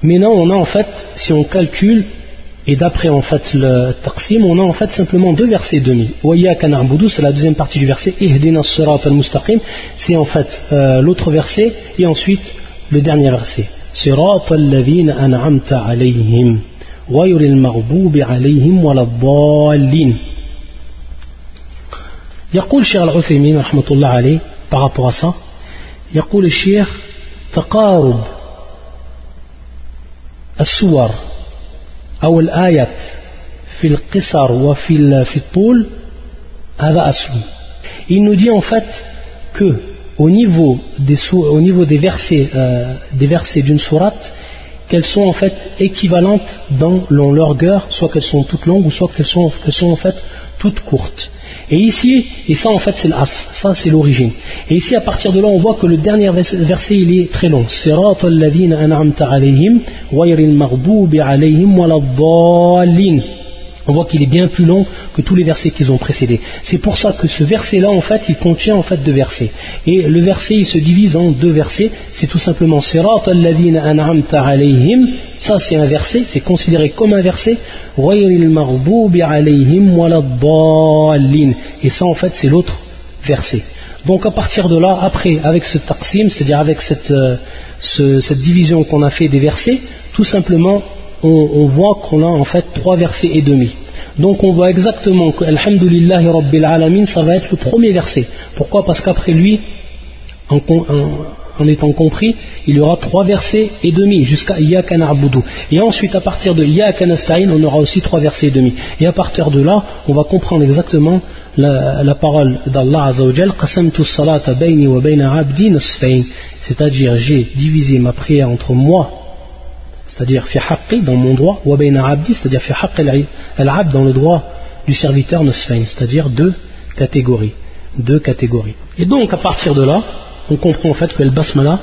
Taïb. Maintenant on a en fait, si on calcule, et d'après en fait le taqsim, on a en fait simplement deux versets demi. c'est la deuxième partie du verset. al-mustaqim, c'est en fait euh, l'autre verset, et ensuite le dernier verset. Sirat al an'amta alayhim. غير المغضوب عليهم ولا الضالين يقول الشيخ العثيمين رحمة الله عليه par rapport à ça يقول الشيخ تقارب السور أو الآيات في القصر وفي في الطول هذا أصل il nous dit en fait que au niveau des, au niveau des versets, euh, des versets d'une sourate qu'elles sont en fait équivalentes dans leur longueur, soit qu'elles sont toutes longues ou soit qu'elles sont, sont en fait toutes courtes. Et ici, et ça en fait c'est l'as, ça c'est l'origine. Et ici à partir de là on voit que le dernier verset il est très long. On voit qu'il est bien plus long que tous les versets qu'ils ont précédés. C'est pour ça que ce verset-là, en fait, il contient en fait deux versets. Et le verset, il se divise en deux versets. C'est tout simplement Sirat an'amta alayhim. Ça, c'est un verset, c'est considéré comme un verset. Et ça, en fait, c'est l'autre verset. Donc à partir de là, après, avec ce taqsim, c'est-à-dire avec cette, euh, cette division qu'on a fait des versets, tout simplement, on, voit qu'on a en fait trois versets et demi. Donc on voit exactement que Alhamdulillahi Rabbil Alamin, ça va être le premier verset. Pourquoi? Parce qu'après lui, en, étant compris, il y aura trois versets et demi jusqu'à Iyaka na'budu. Et ensuite, à partir de Iyaka nasta'in, on aura aussi trois versets et demi. Et à partir de là, on va comprendre exactement la, parole d'Allah Azzawajal Qasamtu salata bayni wa C'est-à-dire, j'ai divisé ma prière entre moi c'est-à-dire fi dans mon droit, wa abdi, c'est-à-dire fi al-abd dans le droit du serviteur nosfain, c'est-à-dire deux catégories. Deux catégories. Et donc à partir de là, on comprend en fait que le basmala,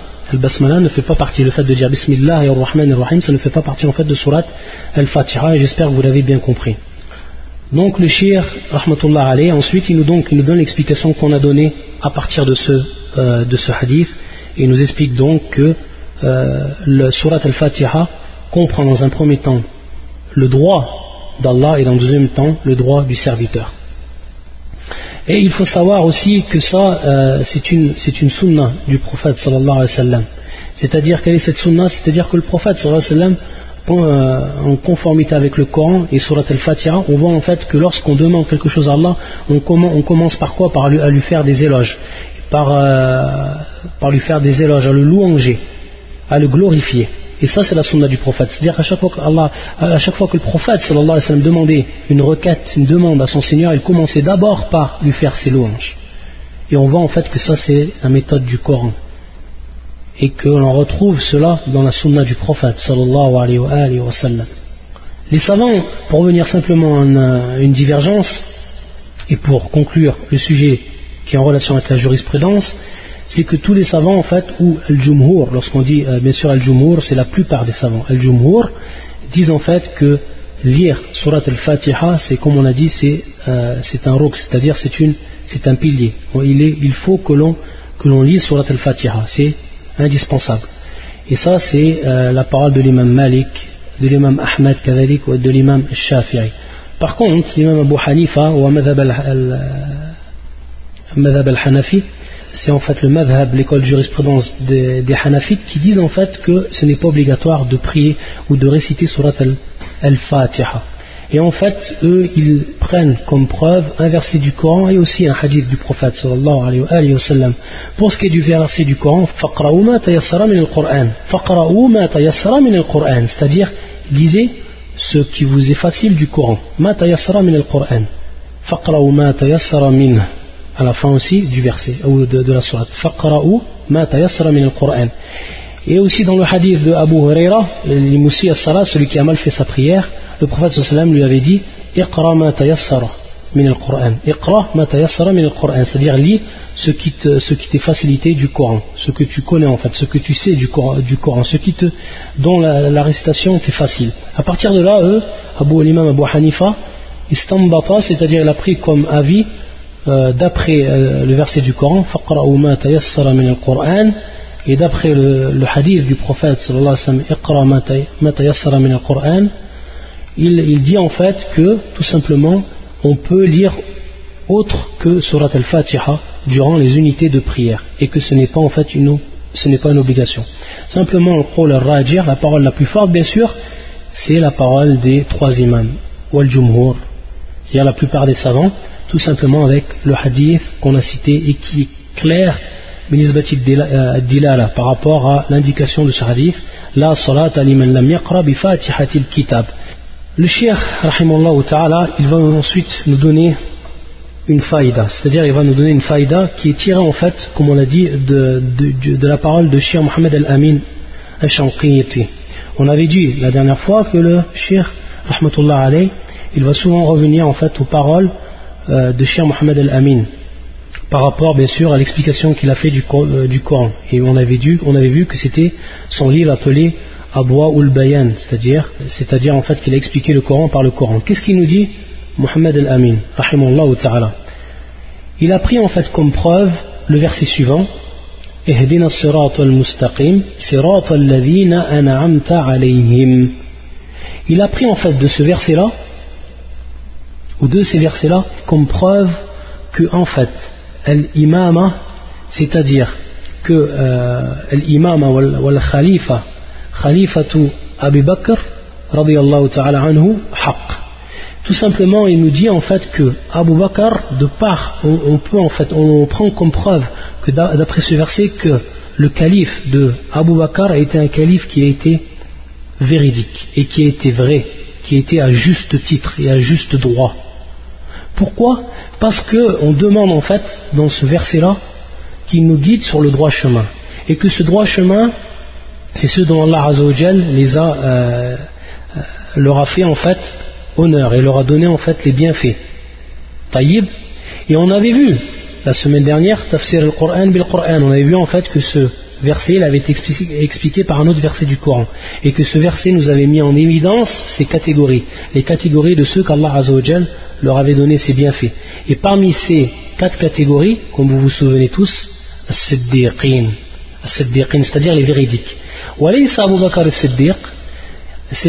ne fait pas partie, le fait de dire Bismillah et Rahman Rahim, ça ne fait pas partie en fait de surat al-Fatiha, et j'espère que vous l'avez bien compris. Donc le shir, rahmatullah alayhi, ensuite il nous, donc, il nous donne l'explication qu'on a donnée à partir de ce euh, de ce hadith et nous explique donc que euh, le surat al-Fatiha comprend dans un premier temps le droit d'Allah et dans un deuxième temps le droit du serviteur. Et il faut savoir aussi que ça, euh, c'est une, une du prophète sallallahu alayhi wa sallam. C'est-à-dire, quelle est cette sunna C'est-à-dire que le prophète sallallahu alayhi wa euh, en conformité avec le Coran et surat al-Fatiha, on voit en fait que lorsqu'on demande quelque chose à Allah, on, commence par quoi? Par à lui faire des éloges, par, euh, par lui faire des éloges, à le louanger, à le glorifier. Et ça, c'est la sunna du prophète. C'est-à-dire qu'à chaque, fois que à chaque fois que le prophète demandait une requête, une demande à son Seigneur, il commençait d'abord par lui faire ses louanges. Et on voit en fait que ça, c'est la méthode du Coran. Et que l'on retrouve cela dans la sunna du prophète alayhi wa sallam. Les savants, pour revenir simplement à une divergence, et pour conclure le sujet qui est en relation avec la jurisprudence, c'est que tous les savants en fait, ou al-jumhur, lorsqu'on dit euh, bien sûr al-jumhur, c'est la plupart des savants, al-jumhur, disent en fait que lire surat al-fatiha, c'est comme on a dit, c'est euh, un roc, c'est-à-dire c'est un pilier. il, est, il faut que l'on lise surat al-fatiha, c'est indispensable. Et ça c'est euh, la parole de l'imam Malik, de l'imam Ahmed Kavalik ou de l'imam Shafi'i. Par contre, l'imam Abu Hanifa ou madhab al-Hanafi, c'est en fait le madhab, l'école de jurisprudence des, Hanafites, qui disent en fait que ce n'est pas obligatoire de prier ou de réciter surat al-Fatiha. Et en fait, eux, ils prennent comme preuve un verset du Coran et aussi un hadith du prophète sallallahu alayhi. Pour ce qui est du verset du Coran, c'est-à-dire, lisez ce qui vous est facile du Coran à la fin aussi du verset ou de, de la sourate. Faqra'u ma tayassara min al-Qur'an. Et aussi dans le hadith de Abu Huraira, l'imoussi as-salat, celui qui a mal fait sa prière, le prophète sallam lui avait dit Iqra ma tayassara min al-Qur'an. Iqra ma tayassara min al-Qur'an, c'est-à-dire lis ce qui te, ce qui t'est facilité du Coran, ce que tu connais en fait, ce que tu sais du Coran, du Coran ce qui te, dont la, la récitation était facile. À partir de là, eux, Abu l'imam Abu Hanifa, istambata, c'est-à-dire il a pris comme avis euh, d'après euh, le verset du Coran, et d'après le, hadith du prophète il, il dit en fait que tout simplement on peut lire autre que Surat al-Fatiha durant les unités de prière et que ce n'est pas en fait une, ce n'est pas une obligation. Simplement, le la parole la plus forte, bien sûr, c'est la parole des trois imams, wal jumhur, c'est-à-dire la plupart des savants, tout simplement avec le hadith qu'on a cité et qui est clair euh, par rapport à l'indication de ce hadith la salat liman lam yaqra bi fatihatil kitab le cheikh rahimallahu ta'ala il va ensuite nous donner une faïda, c'est-à-dire il va nous donner une faïda qui est tirée en fait, comme on l'a dit, de, la parole de Cheikh Mohamed Al-Amin Al-Shanqiti. On avait dit la dernière fois que le Cheikh, rahmatullah alayh, il va souvent revenir en fait aux paroles euh, de Cheikh Mohamed Al-Amin par rapport bien sûr à l'explication qu'il a fait du, euh, Coran. Et on avait, vu que c'était son livre appelé Abwa ul Bayan, c'est-à-dire, en fait qu'il a expliqué le Coran par le Coran. Qu'est-ce qu'il nous dit Mohamed Al-Amin, ta'ala? Il a pris en fait comme preuve le verset suivant al mustaqim an'amta alayhim. Il a pris en fait de ce verset-là ou de ces versets-là comme preuve que en fait l'imama c'est-à-dire que euh, l'imama wal khalifa khalifatu Abu Bakr radiyallahu ta'ala anhu haq tout simplement il nous dit en fait que Abu Bakr de part on, peut en fait on prend comme preuve que d'après ce verset que le calife de Bakr a été un calife qui a été véridique et qui a été vrai qui a été à juste titre et à juste droit pourquoi Parce qu'on demande en fait dans ce verset-là qu'il nous guide sur le droit chemin. Et que ce droit chemin, c'est ce dont Allah les a, euh, euh, leur a fait en fait honneur et leur a donné en fait les bienfaits. Taïb. Et on avait vu la semaine dernière, Tafsir al-Qur'an bil-Qur'an, on avait vu en fait que ce verset il avait été expliqué, par un autre verset du Coran et que ce verset nous avait mis en évidence ces catégories, les catégories de ceux qu'Allah leur avait donné ses bienfaits. Et parmi ces quatre catégories, comme vous vous souvenez tous, as-siddiqin, c'est-à-dire les véridiques.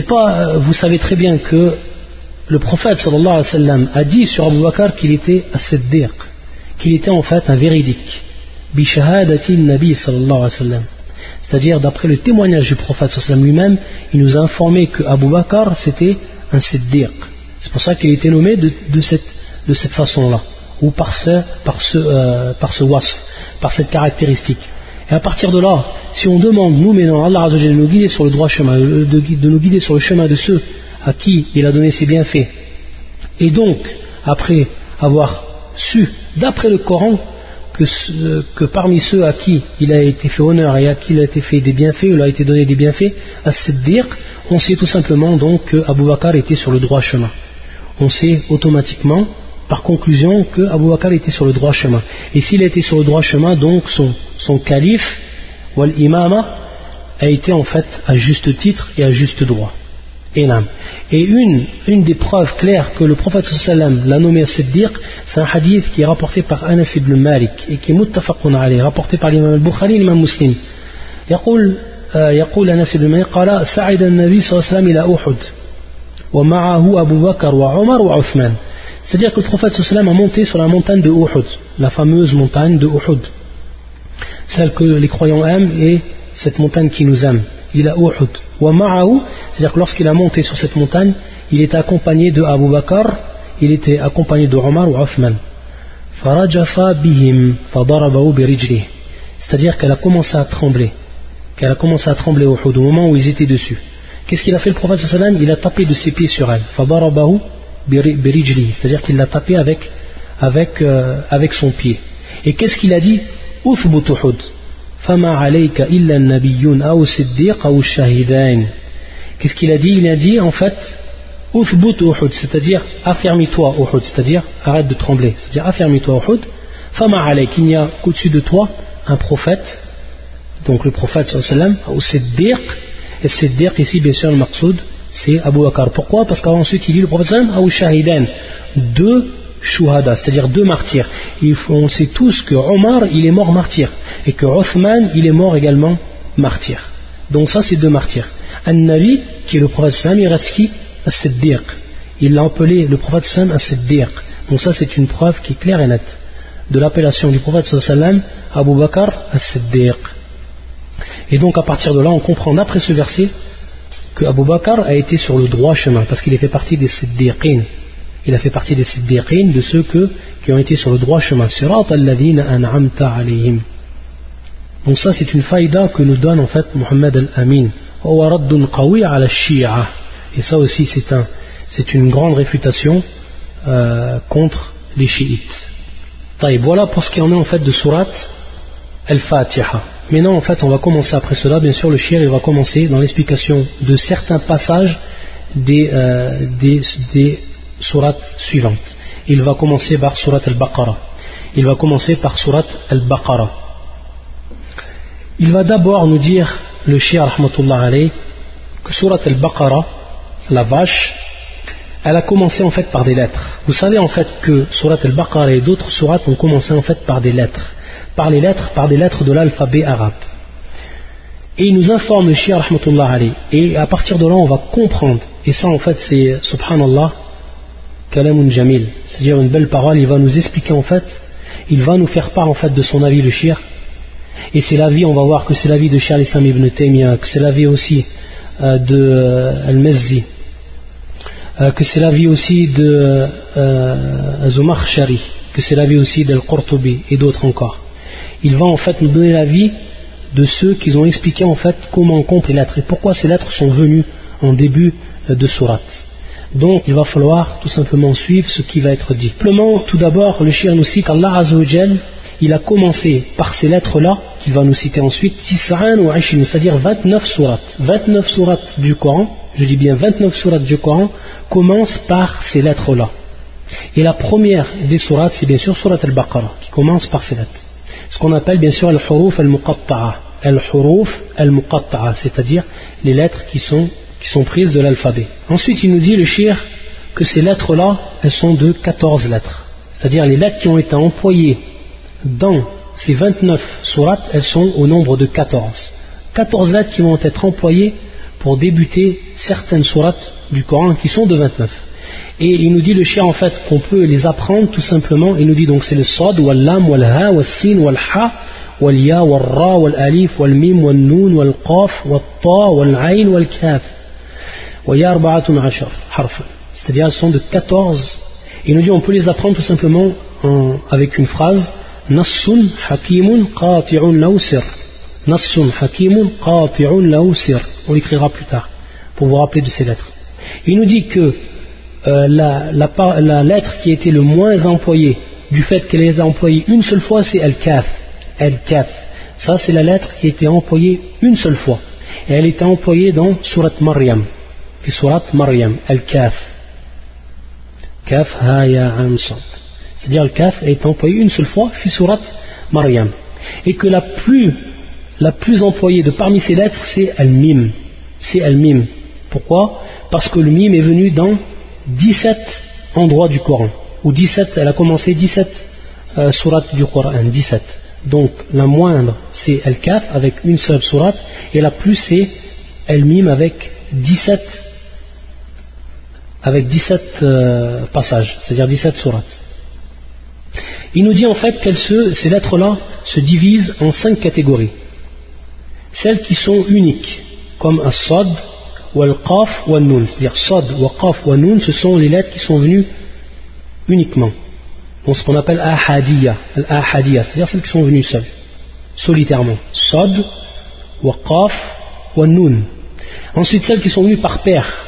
Euh, vous savez très bien que le prophète sallallahu a dit sur Abu Bakr qu'il était as-siddiq, qu'il était en fait un véridique. Nabi. C'est-à-dire, d'après le témoignage du prophète lui-même, il nous a informé que Abu Bakr c'était un siddiq. C'est pour ça qu'il a été nommé de, cette, façon-là, ou par ce, par euh, par wasf, par cette caractéristique. Et à partir de là, si on demande, nous, maintenant, Allah de nous guider sur le droit chemin, de, de, nous guider sur le chemin de ceux à qui il a donné ses bienfaits, et donc, après avoir su, d'après le Coran, que, parmi ceux à qui il a été fait honneur et à qui il a été fait des bienfaits, il a été donné des bienfaits, à dire, on sait tout simplement donc que Abu Bakr était sur le droit chemin. On sait automatiquement par conclusion que Abu Bakr était sur le droit chemin. Et s'il était sur le droit chemin, donc son, son calife, wal imama, a été en fait à juste titre et à juste droit. Et une, une des preuves claires que le prophète sallam l'a nommé Siddiq, c'est un hadith qui est rapporté par Anas ibn Malik et qui est muttafaqun alayh, rapporté par l'imam al-Bukhari et l'imam muslim. يقول يقول أنس بن مالك قال سعد النبي صلى الله عليه وسلم إلى أحد ومعه أبو بكر وعمر وعثمان c'est-à-dire que le prophète sallam a monté sur la montagne de Uhud, la fameuse montagne de Uhud, celle que les croyants aiment et cette montagne qui nous aime. Il a Uhud. C'est-à-dire que lorsqu'il a monté sur cette montagne, il était accompagné de Abu Bakr, il était accompagné de Omar ou Uthman. C'est-à-dire qu'elle a commencé à trembler, qu'elle a commencé à trembler au Uhud au moment où ils étaient dessus. Qu'est-ce qu'il a fait le prophète sallam? Il a tapé de ses pieds sur elle c'est-à-dire qu'il l'a tapé euh, avec son pied. Et qu'est-ce qu'il a dit? Qu'est-ce qu'il a dit? Il a dit en fait c'est-à-dire affermis-toi Uhud, c'est-à-dire arrête de trembler, c'est-à-dire affermis-toi Uhud. Fama alayk, il n'y a qu'au-dessus de toi un prophète, donc le prophète sallallahu alayhi wa sallam, et Siddiq ici bien sûr le maqsoud, c'est Abu Bakr. Pourquoi? Parce qu'ensuite il dit le prophète ou shahidan, deux shuhada, c'est-à-dire deux martyrs. on sait tous que Omar il est mort martyr et que Othman il est mort également martyr. Donc ça c'est deux martyrs. An-Nabi qui est le prophète sallam, il reste qui? As-Siddiq. Il l'a appelé le prophète sallam As-Siddiq. Donc ça c'est une preuve qui est claire et nette de l'appellation du prophète sallam Abu Bakr As-Siddiq. Et donc à partir de là on comprend d'après ce verset que Abu Bakr a été sur le droit chemin parce qu'il a fait partie des siddiqin. Il a fait partie des siddiqin, de ceux que, qui ont été sur le droit chemin. Donc ça c'est une faïda que nous donne en fait Muhammad al-Amin. Et ça aussi c'est un, une grande réfutation euh, contre les chiites. Voilà pour ce qui en est en fait de surat al-Fatiha. Maintenant, en fait, on va commencer après cela. Bien sûr, le shir, va commencer dans l'explication de certains passages des, euh, des, des sourates suivantes. Il va commencer par surat al-Baqarah. Il va commencer par surat al-Baqarah. Il va d'abord nous dire, le shir, rahmatullah alayh, que surat al-Baqarah, la vache, elle a commencé en fait par des lettres. Vous savez en fait que surat al-Baqarah et d'autres sourates ont commencé en fait par des lettres par les lettres, par des lettres de l'alphabet arabe. Et il nous informe le shia rahmatullah Ali. Et à partir de là, on va comprendre. Et ça, en fait, c'est, subhanallah, kalamun jamil. C'est-à-dire une belle parole. Il va nous expliquer, en fait, il va nous faire part, en fait, de son avis, le shir. Et c'est l'avis, on va voir que c'est l'avis de Shia al-Islam ibn Taymiyyah, que c'est l'avis aussi euh, de euh, Al-Mezzi, euh, que c'est l'avis aussi de Zumar Shari, que c'est l'avis aussi d'Al-Qurtubi et d'autres encore il va en fait nous donner l'avis de ceux qui ont expliqué en fait comment on compte les lettres et pourquoi ces lettres sont venues en début euh, de surat. Donc il va falloir tout simplement suivre ce qui va être dit. Simplement, tout d'abord, le shir nous cite qu'Allah il a commencé par ces lettres-là, qu'il va nous citer ensuite, c'est-à-dire 29 surat. 29 surat du Coran, je dis bien 29 surat du Coran, commencent par ces lettres-là. Et la première des surats, c'est bien sûr surat al-Baqarah, qui commence par ces lettres ce qu'on appelle bien sûr al-huruf al-muqatta'a. Al-huruf al-muqatta'a, c'est-à-dire les lettres qui sont, qui sont prises de l'alphabet. Ensuite, il nous dit le shir que ces lettres-là, elles sont de 14 lettres. C'est-à-dire les lettres qui ont été employées dans ces 29 sourates, elles sont au nombre de 14. 14 lettres qui vont être employées pour débuter certaines sourates du Coran qui sont de 29. Et il nous dit le chien en fait qu'on peut les apprendre tout simplement. Il nous dit donc c'est le Sad, wal Lam, wal Ha, wal Sin, wal Ha, wal Ya, wal Ra, wal Alif, wal Mim, wal Nun, wal Qaf, wal Ta. C'est-à-dire elles sont de 14. Il nous dit on peut les apprendre tout simplement avec une phrase Nassun hakimun qati'un lausir. Hakimun lausir. On l'écrira plus tard pour vous rappeler de ces lettres. Il nous dit que euh, la, la, lettre qui était le moins employée du fait qu'elle été employée une seule fois, c'est Al-Kaf. Al-Kaf. Ça, c'est la lettre qui a été employée une seule fois. Et elle était employée dans Surat Maryam. Surat Maryam. Al-Kaf. Kaf, ha, ya, C'est-à-dire, Al-Kaf est employé une seule fois, Surat Maryam. Et que la plus, employée de parmi ces lettres, c'est Al-Mim. C'est Al-Mim. Pourquoi? Parce que le Mim est venu dans 17 endroits du Coran, ou 17, elle a commencé 17 euh, sourates du Coran, 17. Donc la moindre c'est Al-Kaf avec une seule sourate, et la plus c'est El-Mim avec 17, avec 17 euh, passages, c'est-à-dire 17 sourates. Il nous dit en fait que ces lettres-là se divisent en cinq catégories. Celles qui sont uniques, comme As-Sad, qaf ou nun c'est-à-dire Sad, qaf ou nun ce sont les lettres qui sont venues uniquement. Donc ce qu'on appelle Ahadiyya, c'est-à-dire celles qui sont venues seules, solitairement. Sad, qaf ou nun Ensuite, celles qui sont venues par paire.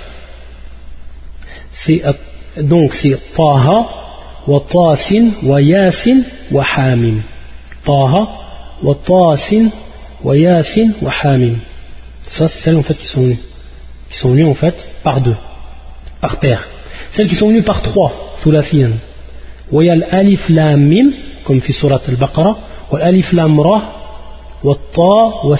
Donc c'est Taha, wa Tasin, wa Yasin, wa Hamim. Taha, wa Tasin, wa Yasin, wa Hamim. Ça, c'est celles en fait qui sont venues qui sont venues en fait par deux, par paire. Celles qui sont venues par trois, thulafiyan. il y a l'alif lam mim, comme fi surat al-Baqarah, wa l'alif lam ra, wa ta, wa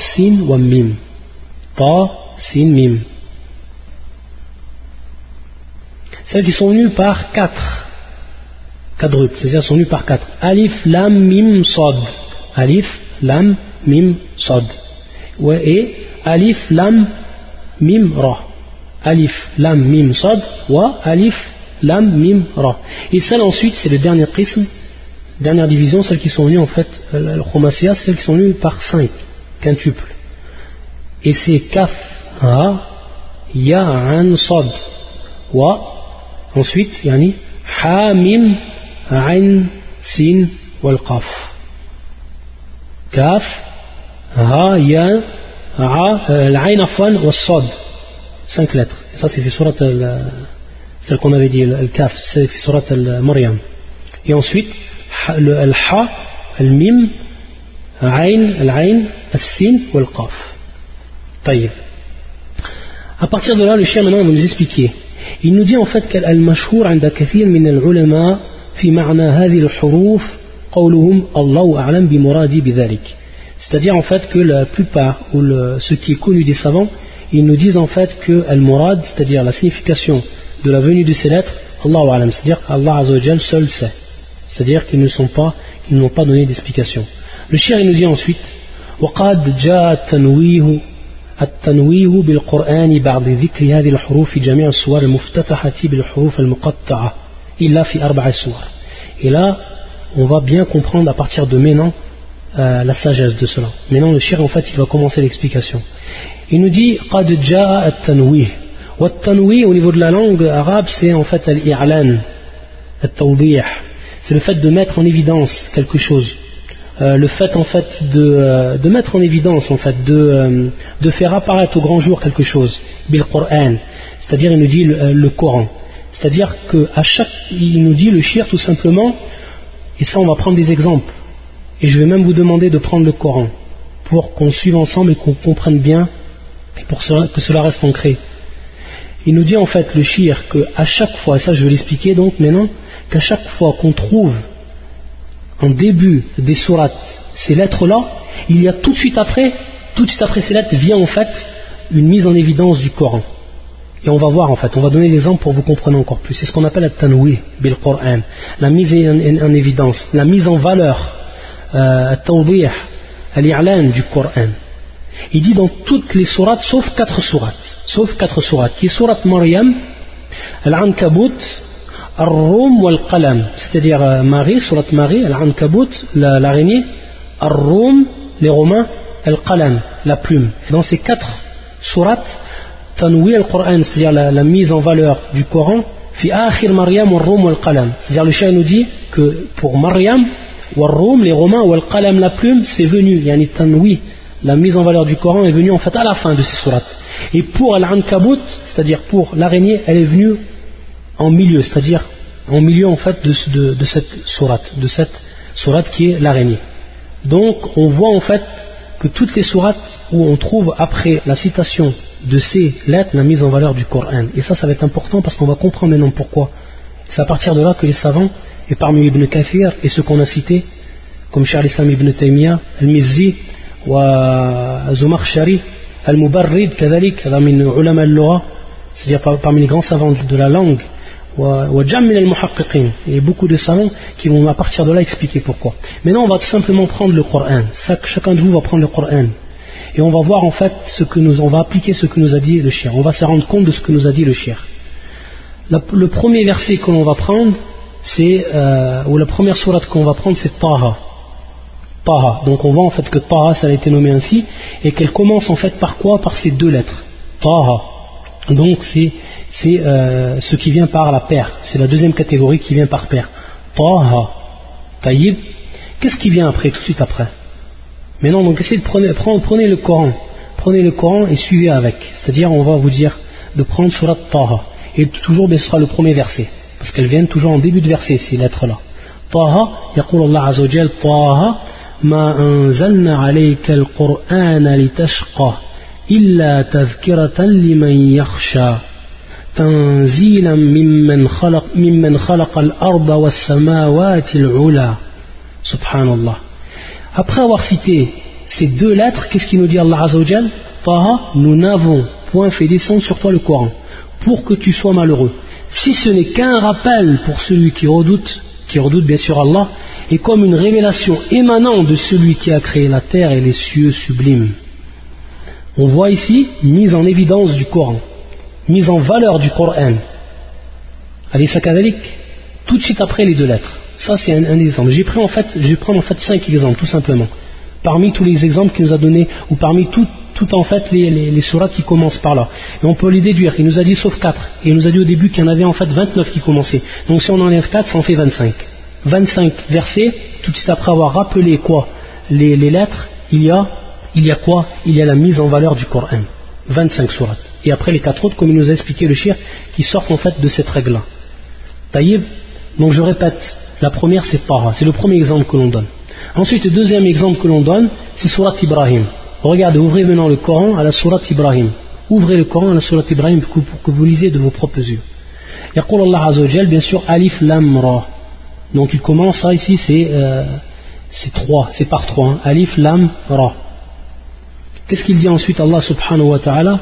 Celles qui sont venues par quatre, quadruples, c'est-à-dire sont venues par quatre. Alif lam mim sad. Alif lam mim sad. Et alif lam mim ra. Alif lam mim sad wa alif lam mim ra. Et celles ensuite, c'est le dernier prisme, dernière division, celles qui sont venues en fait, euh, le chromasia, celles qui sont venues par 5, quintuples. Et c'est kaf, ha, ya, an, sad, wa, ensuite, yani, ha, mim, ain, sin, wal qaf. Kaf, ha, ya, العين عفوا والصاد cinq lettres ça c'est surat celle qu'on avait dit le kaf c'est surat al-Maryam et ensuite le ha al-mim ain al-ain al-sin ou al-qaf طيب à partir de là le chien maintenant va nous expliquer il nous dit en fait qu'al-mashhur عند كثير من العلماء في معنى هذه الحروف قولهم الله أعلم بمرادي بذلك C'est-à-dire en fait que la plupart, ou ce qui est connu des savants, ils nous disent en fait que al-murad, c'est-à-dire la signification de la venue de ces lettres, Allah alam, c'est-à-dire qu'Allah seul sait. C'est-à-dire qu'ils ne sont pas, qu'ils n'ont pas donné d'explication. Le shir il nous dit ensuite, وقد جاء التنويه التنويه بالقرآن بعد ذكر هذه الحروف في جميع السور المفتتحة بالحروف المقطعة إلا في أربع سور. Et là, on va bien comprendre à partir de maintenant euh, la sagesse de cela. Maintenant, le shir, en fait, il va commencer l'explication. Il nous dit قد جاء التنويه والتنويه au niveau de la langue arabe c'est en fait al-i'lan al-tawdih c'est le fait de mettre en évidence quelque chose euh, le fait en fait de, euh, de, mettre en évidence en fait de, euh, de, faire apparaître au grand jour quelque chose bil Qur'an c'est-à-dire il nous dit le, Coran c'est-à-dire qu'à chaque il nous dit le shir tout simplement et ça on va prendre des exemples et je vais même vous demander de prendre le Coran pour qu'on suive ensemble et qu'on comprenne bien et pour que cela reste ancré. Il nous dit en fait le shir qu'à chaque fois, ça je vais l'expliquer donc maintenant, qu'à chaque fois qu'on trouve en début des sourates ces lettres-là, il y a tout de suite après, tout de suite après ces lettres vient en fait une mise en évidence du Coran. Et on va voir en fait, on va donner des exemples pour vous comprendre encore plus. C'est ce qu'on appelle la tanwi bil Coran, la mise en, évidence, la mise en valeur, euh, al du Coran. Il dit dans toutes les sourates sauf quatre sourates, sauf quatre sourates, qui est sourate Maryam, Al-Ankabut, Ar-Rum wal-Qalam c'est-à-dire euh, Marie, sourate Marie Al-Ankabut, l'araignée. Ar-Rum, les Romains Al-Qalam, la plume. Dans ces quatre sourates Tanwi al-Quran c'est-à-dire la, la mise en valeur du Coran. fi akhir Maryam wal-Rum wal-Qalam c'est-à-dire le chien nous dit que pour Maryam wal-Rum, les Romains wal-Qalam, la plume c'est venu, yani Tanwi la mise en valeur du Coran est venue en fait à la fin de ces sourates. Et pour Al-Ankabut, c'est-à-dire pour l'araignée, elle est venue en milieu, c'est-à-dire en milieu en fait de, cette sourate, de cette sourate qui est l'araignée. Donc on voit en fait que toutes les sourates où on trouve après la citation de ces lettres la mise en valeur du Coran. Et ça, ça va être important parce qu'on va comprendre maintenant pourquoi. C'est à partir de là que les savants, et parmi Ibn Kafir et ceux qu'on a cités, comme Charles Islam Ibn Taymiyyah, Al-Mizzi, Zumar Shari, Al-Mubarrid, Kadalik, c'est-à-dire parmi les grands savants de la langue, et beaucoup de savants qui vont à partir de là expliquer pourquoi. Maintenant, on va tout simplement prendre le Coran. Chacun de vous va prendre le Coran. Et on va voir en fait ce que nous, on va appliquer ce que nous a dit le chien. On va se rendre compte de ce que nous a dit le chien. Le premier verset que l'on va prendre, c'est, euh, ou la première sourate qu'on va prendre, c'est Taha. Taha. Donc on voit en fait que Taha, ça a été nommé ainsi, et qu'elle commence en fait par quoi? Par ces deux lettres. Taha. Donc c'est euh, ce qui vient par la paire. C'est la deuxième catégorie qui vient par paire. Taha. Taïb. Qu'est-ce qui vient après, tout de suite après Mais non, donc essayez de prendre, prenez le Coran. Prenez le Coran et suivez avec. C'est-à-dire, on va vous dire de prendre surat Taha. Et toujours, ce sera le premier verset. Parce qu'elles viennent toujours en début de verset, ces lettres-là. Taha, يقول الله عز وجل طه ما أنزلنا عليك القرآن لتشقى إلا تذكرة لمن يخشى تنزيلا ممن خلق, ممن خلق الأرض والسماوات العلا سبحان الله Après avoir cité ces deux lettres, qu'est-ce qu'il nous dit Allah Azzawajal Taha, nous n'avons point fait descendre sur toi le Coran pour que tu sois malheureux. Si ce n'est qu'un rappel pour celui qui redoute, qui redoute bien sûr Allah, est comme une révélation émanant de celui qui a créé la terre et les cieux sublimes. On voit ici mise en évidence du Coran, mise en valeur du Coran. Tout de suite après les deux lettres. Ça, c'est un, exemple. J'ai pris en fait, je vais prendre en fait cinq exemples, tout simplement. Parmi tous les exemples qu'il nous a donnés, ou parmi tout, en fait les, les, sourates qui commencent par là. Et on peut les déduire. Il nous a dit sauf quatre. Et il nous a dit au début qu'il y en avait en fait 29 qui commençaient. Donc si on enlève 4, ça en fait 25. 25 versets, tout de suite après avoir rappelé quoi? Les, lettres, il y, a, il y a quoi? Il y a la mise en valeur du Coran. 25 sourates et après les quatre autres, comme il nous a expliqué le shirk, qui sortent en fait de cette règle-là. Taïb, donc je répète, la première c'est Taha, c'est le premier exemple que l'on donne. Ensuite, le deuxième exemple que l'on donne, c'est Surat Ibrahim. Regardez, ouvrez maintenant le Coran à la Surat Ibrahim. Ouvrez le Coran à la Surat Ibrahim pour que vous lisez de vos propres yeux. Yaqul Allah Azzawajal, bien sûr, Alif Lam Ra. Donc il commence, ça ici c'est euh, trois, c'est par trois. Hein. Alif Lam Ra. Qu'est-ce qu'il dit ensuite Allah subhanahu wa ta'ala?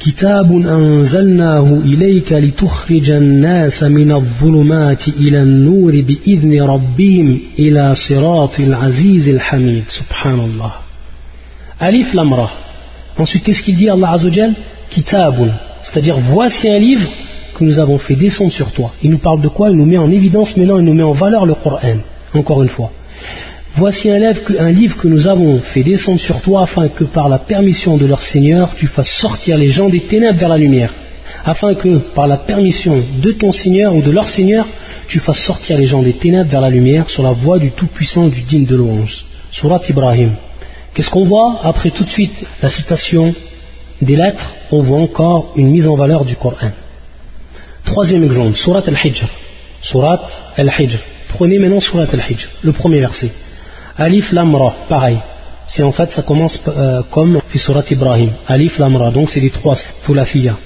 كتاب أنزلناه إليك لتخرج الناس من الظلمات إلى النور بإذن ربهم إلى صراط العزيز الحميد سبحان الله Alif Lamra. Ensuite, qu'est-ce qu'il dit Allah Azzawajal Kitabun. C'est-à-dire, voici un livre que nous avons fait descendre sur toi. Il nous parle de quoi Il nous met en évidence maintenant, il nous met en valeur le Coran, encore une fois. Voici un livre, que nous avons fait descendre sur toi afin que par la permission de leur Seigneur, tu fasses sortir les gens des ténèbres vers la lumière. Afin que par la permission de ton Seigneur ou de leur Seigneur, tu fasses sortir les gens des ténèbres vers la lumière sur la voie du Tout-Puissant du digne de louange. Surat Ibrahim. Qu'est-ce qu'on voit Après tout de suite la citation des lettres, on voit encore une mise en valeur du Coran. Troisième exemple, Surat Al-Hijr. Surat Al-Hijr. Prenez maintenant Surat Al-Hijr, le premier verset. Alif Lamra, pareil. C'est en fait, ça commence euh, comme Surat Ibrahim. Alif Lamra, donc c'est les trois Fulafiyya.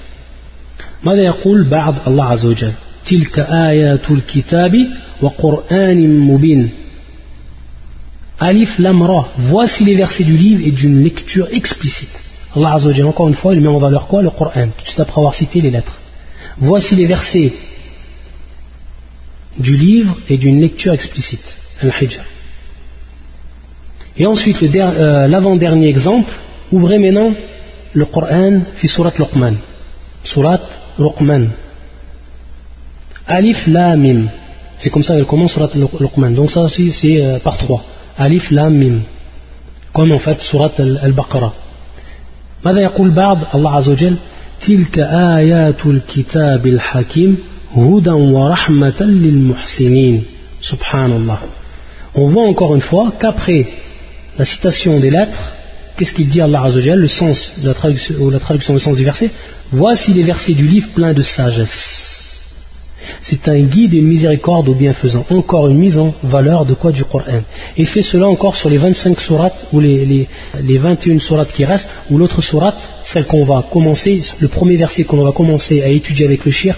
ماذا يقول بعد الله عز وجل تلك آيات الكتاب وقرآن مبين Alif Lamra, voici les versets du livre et d'une lecture explicite. Allah Azza wa encore une fois, il met en valeur quoi Le Coran, tout de suite après avoir cité les lettres. Voici les versets du livre et d'une lecture explicite. Al-Hijr. Et ensuite, euh, l'avant-dernier exemple, ouvrez maintenant le Coran fi surat Luqman. Surat Luqman. Alif La Mim. C'est comme ça qu'elle commence surat Luqman. Donc ça aussi c'est euh, par trois. Alif La Mim. Comme en fait surat Al-Baqarah. ماذا يقول بعض الله عز وجل تلك آيات الكتاب الحكيم هدى ورحمة للمحسنين سبحان الله on voit encore une fois qu'après la citation des lettres, qu'est-ce qu'il dit Allah Azzawajal, le sens de la traduction, ou la traduction du sens du verset? Voici les versets du livre pleins de sagesse. C'est un guide et une miséricorde aux bienfaisants. Encore une mise en valeur de quoi? Du Coran. Et fait cela encore sur les 25 sourates ou les 21 sourates qui restent, ou l'autre sourate, celle qu'on va commencer, le premier verset qu'on va commencer à étudier avec le shir,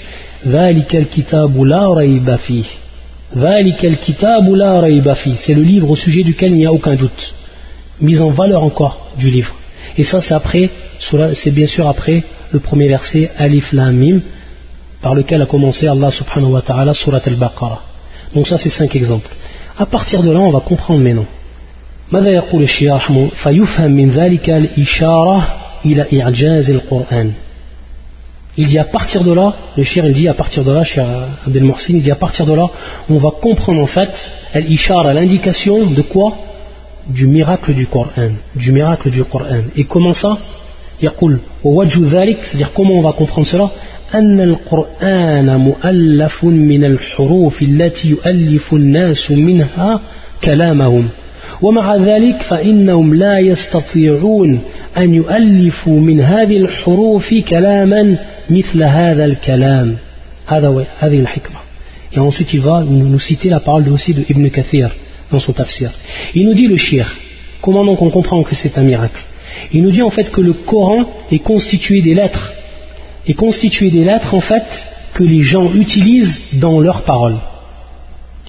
c'est le livre au sujet duquel il n'y a aucun doute Mise en valeur encore du livre. Et ça, c'est après, c'est bien sûr après le premier verset, Alif Lam Mim, par lequel a commencé Allah subhanahu wa ta'ala, surat al-Baqarah. Donc ça, c'est cinq exemples. À partir de là, on va comprendre maintenant. ماذا يقول الشيخ فيفهم من ذلك الإشارة إلى إعجاز القرآن il dit à partir de là, le shir il dit à partir de là, chez Abdel Morsin, il dit à partir de là, on va comprendre en fait, elle ishar à l'indication de quoi Du miracle du Coran. Du miracle du Coran. Et comment ça يقول ووجه ذلك c'est-à-dire comment on va comprendre cela أن القرآن مؤلف من الحروف التي يؤلف الناس منها كلامهم ومع ذلك فإنهم لا يستطيعون أن يؤلفوا من هذه الحروف كلاما مثل هذا الكلام هذا هذه الحكمة et ensuite il va nous citer la parole aussi de Ibn Kathir dans son tafsir. Il nous dit le shir comment donc on comprend que c'est un miracle? Il nous dit en fait que le Coran est constitué des lettres. Est constitué des lettres en fait que les gens utilisent dans leurs paroles.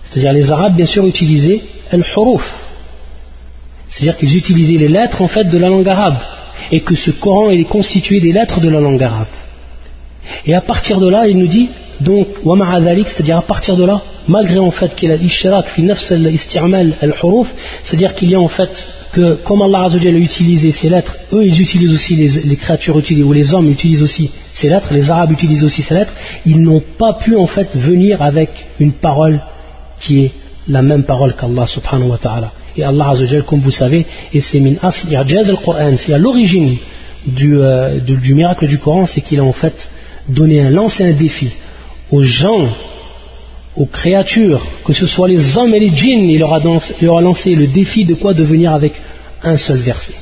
C'est-à-dire les arabes bien sûr utilisaient al-huruf. C'est-à-dire qu'ils utilisaient les lettres en fait de la langue arabe. Et que ce Coran est constitué des lettres de la langue arabe. Et à partir de là, il nous dit, donc, c'est-à-dire à partir de là, malgré en fait qu'il a l'ishtirak fi nafs c'est-à-dire qu'il y a en fait que comme Allah a utilisé ces lettres, eux ils utilisent aussi les, créatures utilisées, ou les hommes utilisent aussi ces lettres, les arabes utilisent aussi ces lettres, ils n'ont pas pu en fait venir avec une parole qui est la même parole qu'Allah subhanahu wa ta'ala. Et Allah Azzawajal, comme vous savez, et c'est min al-Qur'an, c'est à l'origine du, euh, du miracle du Coran, c'est qu'il a en fait donner un, lancer un défi aux gens, aux créatures, que ce soit les hommes et les djinns, il leur a, lancé le défi de quoi De venir avec un seul verset.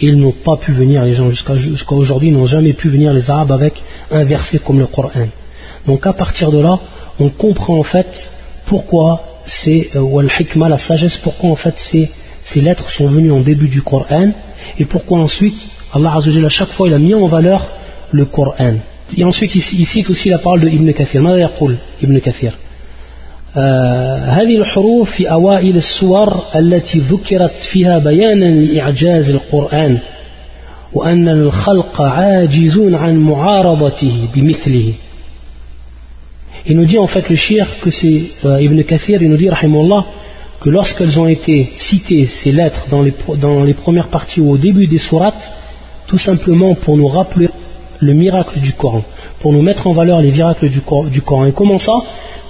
Et ils n'ont pas pu venir, les gens jusqu'à aujourd'hui n'ont jamais pu venir les Arabes avec un verset comme le Coran. Donc à partir de là, on comprend en fait pourquoi c'est euh, la sagesse, pourquoi en fait ces, ces lettres sont venues en début du Coran et pourquoi ensuite Allah à chaque fois il a mis en valeur le Coran. Et ensuite, il cite aussi la parole de Ibn Kathir. ماذا يقول ابن كثير؟ آه هذه الحروف في أوائل السور التي ذكرت فيها بيانا لإعجاز القرآن وأن الخلق عاجزون عن معارضته بمثله Il nous dit en fait le shir que c'est euh, Ibn Kathir, il nous dit rahimullah que lorsqu'elles ont été citées ces lettres dans les, dans les premières parties ou au début des sourates, tout simplement pour nous rappeler le miracle du Coran, pour nous mettre en valeur les miracles du, Coran. Et comment ça?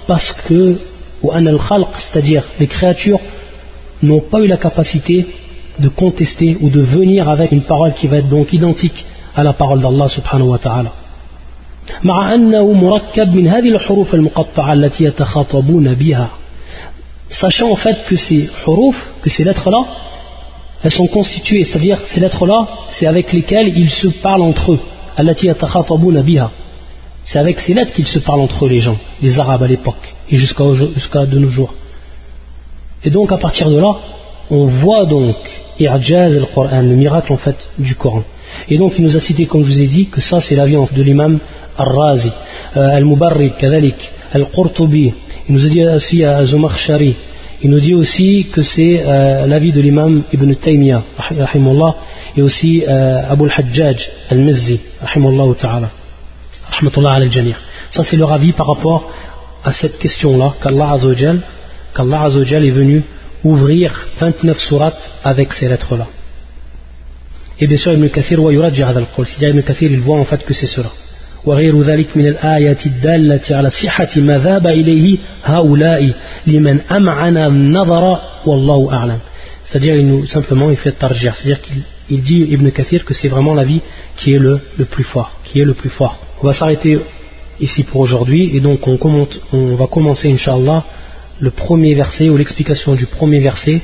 Parce que, c'est-à-dire les créatures, n'ont pas eu la capacité de contester ou de venir avec une parole qui va être donc identique à la parole d'Allah subhanahu wa ta'ala. sachant en fait que ces que ces lettres-là, elles sont constituées, c'est-à-dire ces lettres-là, c'est avec lesquelles ils se parlent entre eux. C'est avec ces lettres qu'ils se parlent entre les gens, les Arabes à l'époque, et jusqu'à de nos jours. Et donc à partir de là, on voit donc Irjaz al-Qur'an, le miracle en fait du Coran. Et donc il nous a cité, comme je vous ai dit, que ça c'est l'avis de l'imam Al-Razi, euh, Al-Mubarrid, Kadalik, Al-Qurtubi. Il nous a dit aussi à Zumakhshari. Il nous dit aussi que c'est euh, l'avis de l'imam Ibn Taymiyyah, et aussi euh, Abu al-Hajjaj al-Mizzi, ta'ala, rahmatullah al-Jami'. Ça c'est leur avis par rapport à cette question-là, qu'Allah Azzawajal, qu'Allah Azzawajal est venu ouvrir 29 sourates avec ces lettres-là. Et bien sûr, Ibn Kathir, c'est-à-dire Ibn Kathir, il voit en fait que c'est cela. وغير ذلك من الآية الدالة على صحة ما ذهب إليه هؤلاء لمن أمعن النظر والله أعلم c'est-à-dire il nous, simplement il fait tarjir c'est-à-dire qu'il il dit Ibn Kathir que c'est vraiment l'avis qui est le, le, plus fort, qui est le plus fort. On va s'arrêter ici pour aujourd'hui et donc on, commente, on va commencer inshallah le premier verset ou l'explication du premier verset.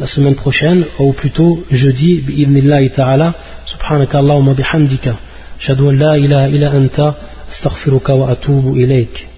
La semaine prochaine ou plutôt jeudi bi'idnillahi ta'ala. Subhanaka allahumma bihamdika. Shadu an la ilaha illa anta astaghfiruka wa atubu ilayk.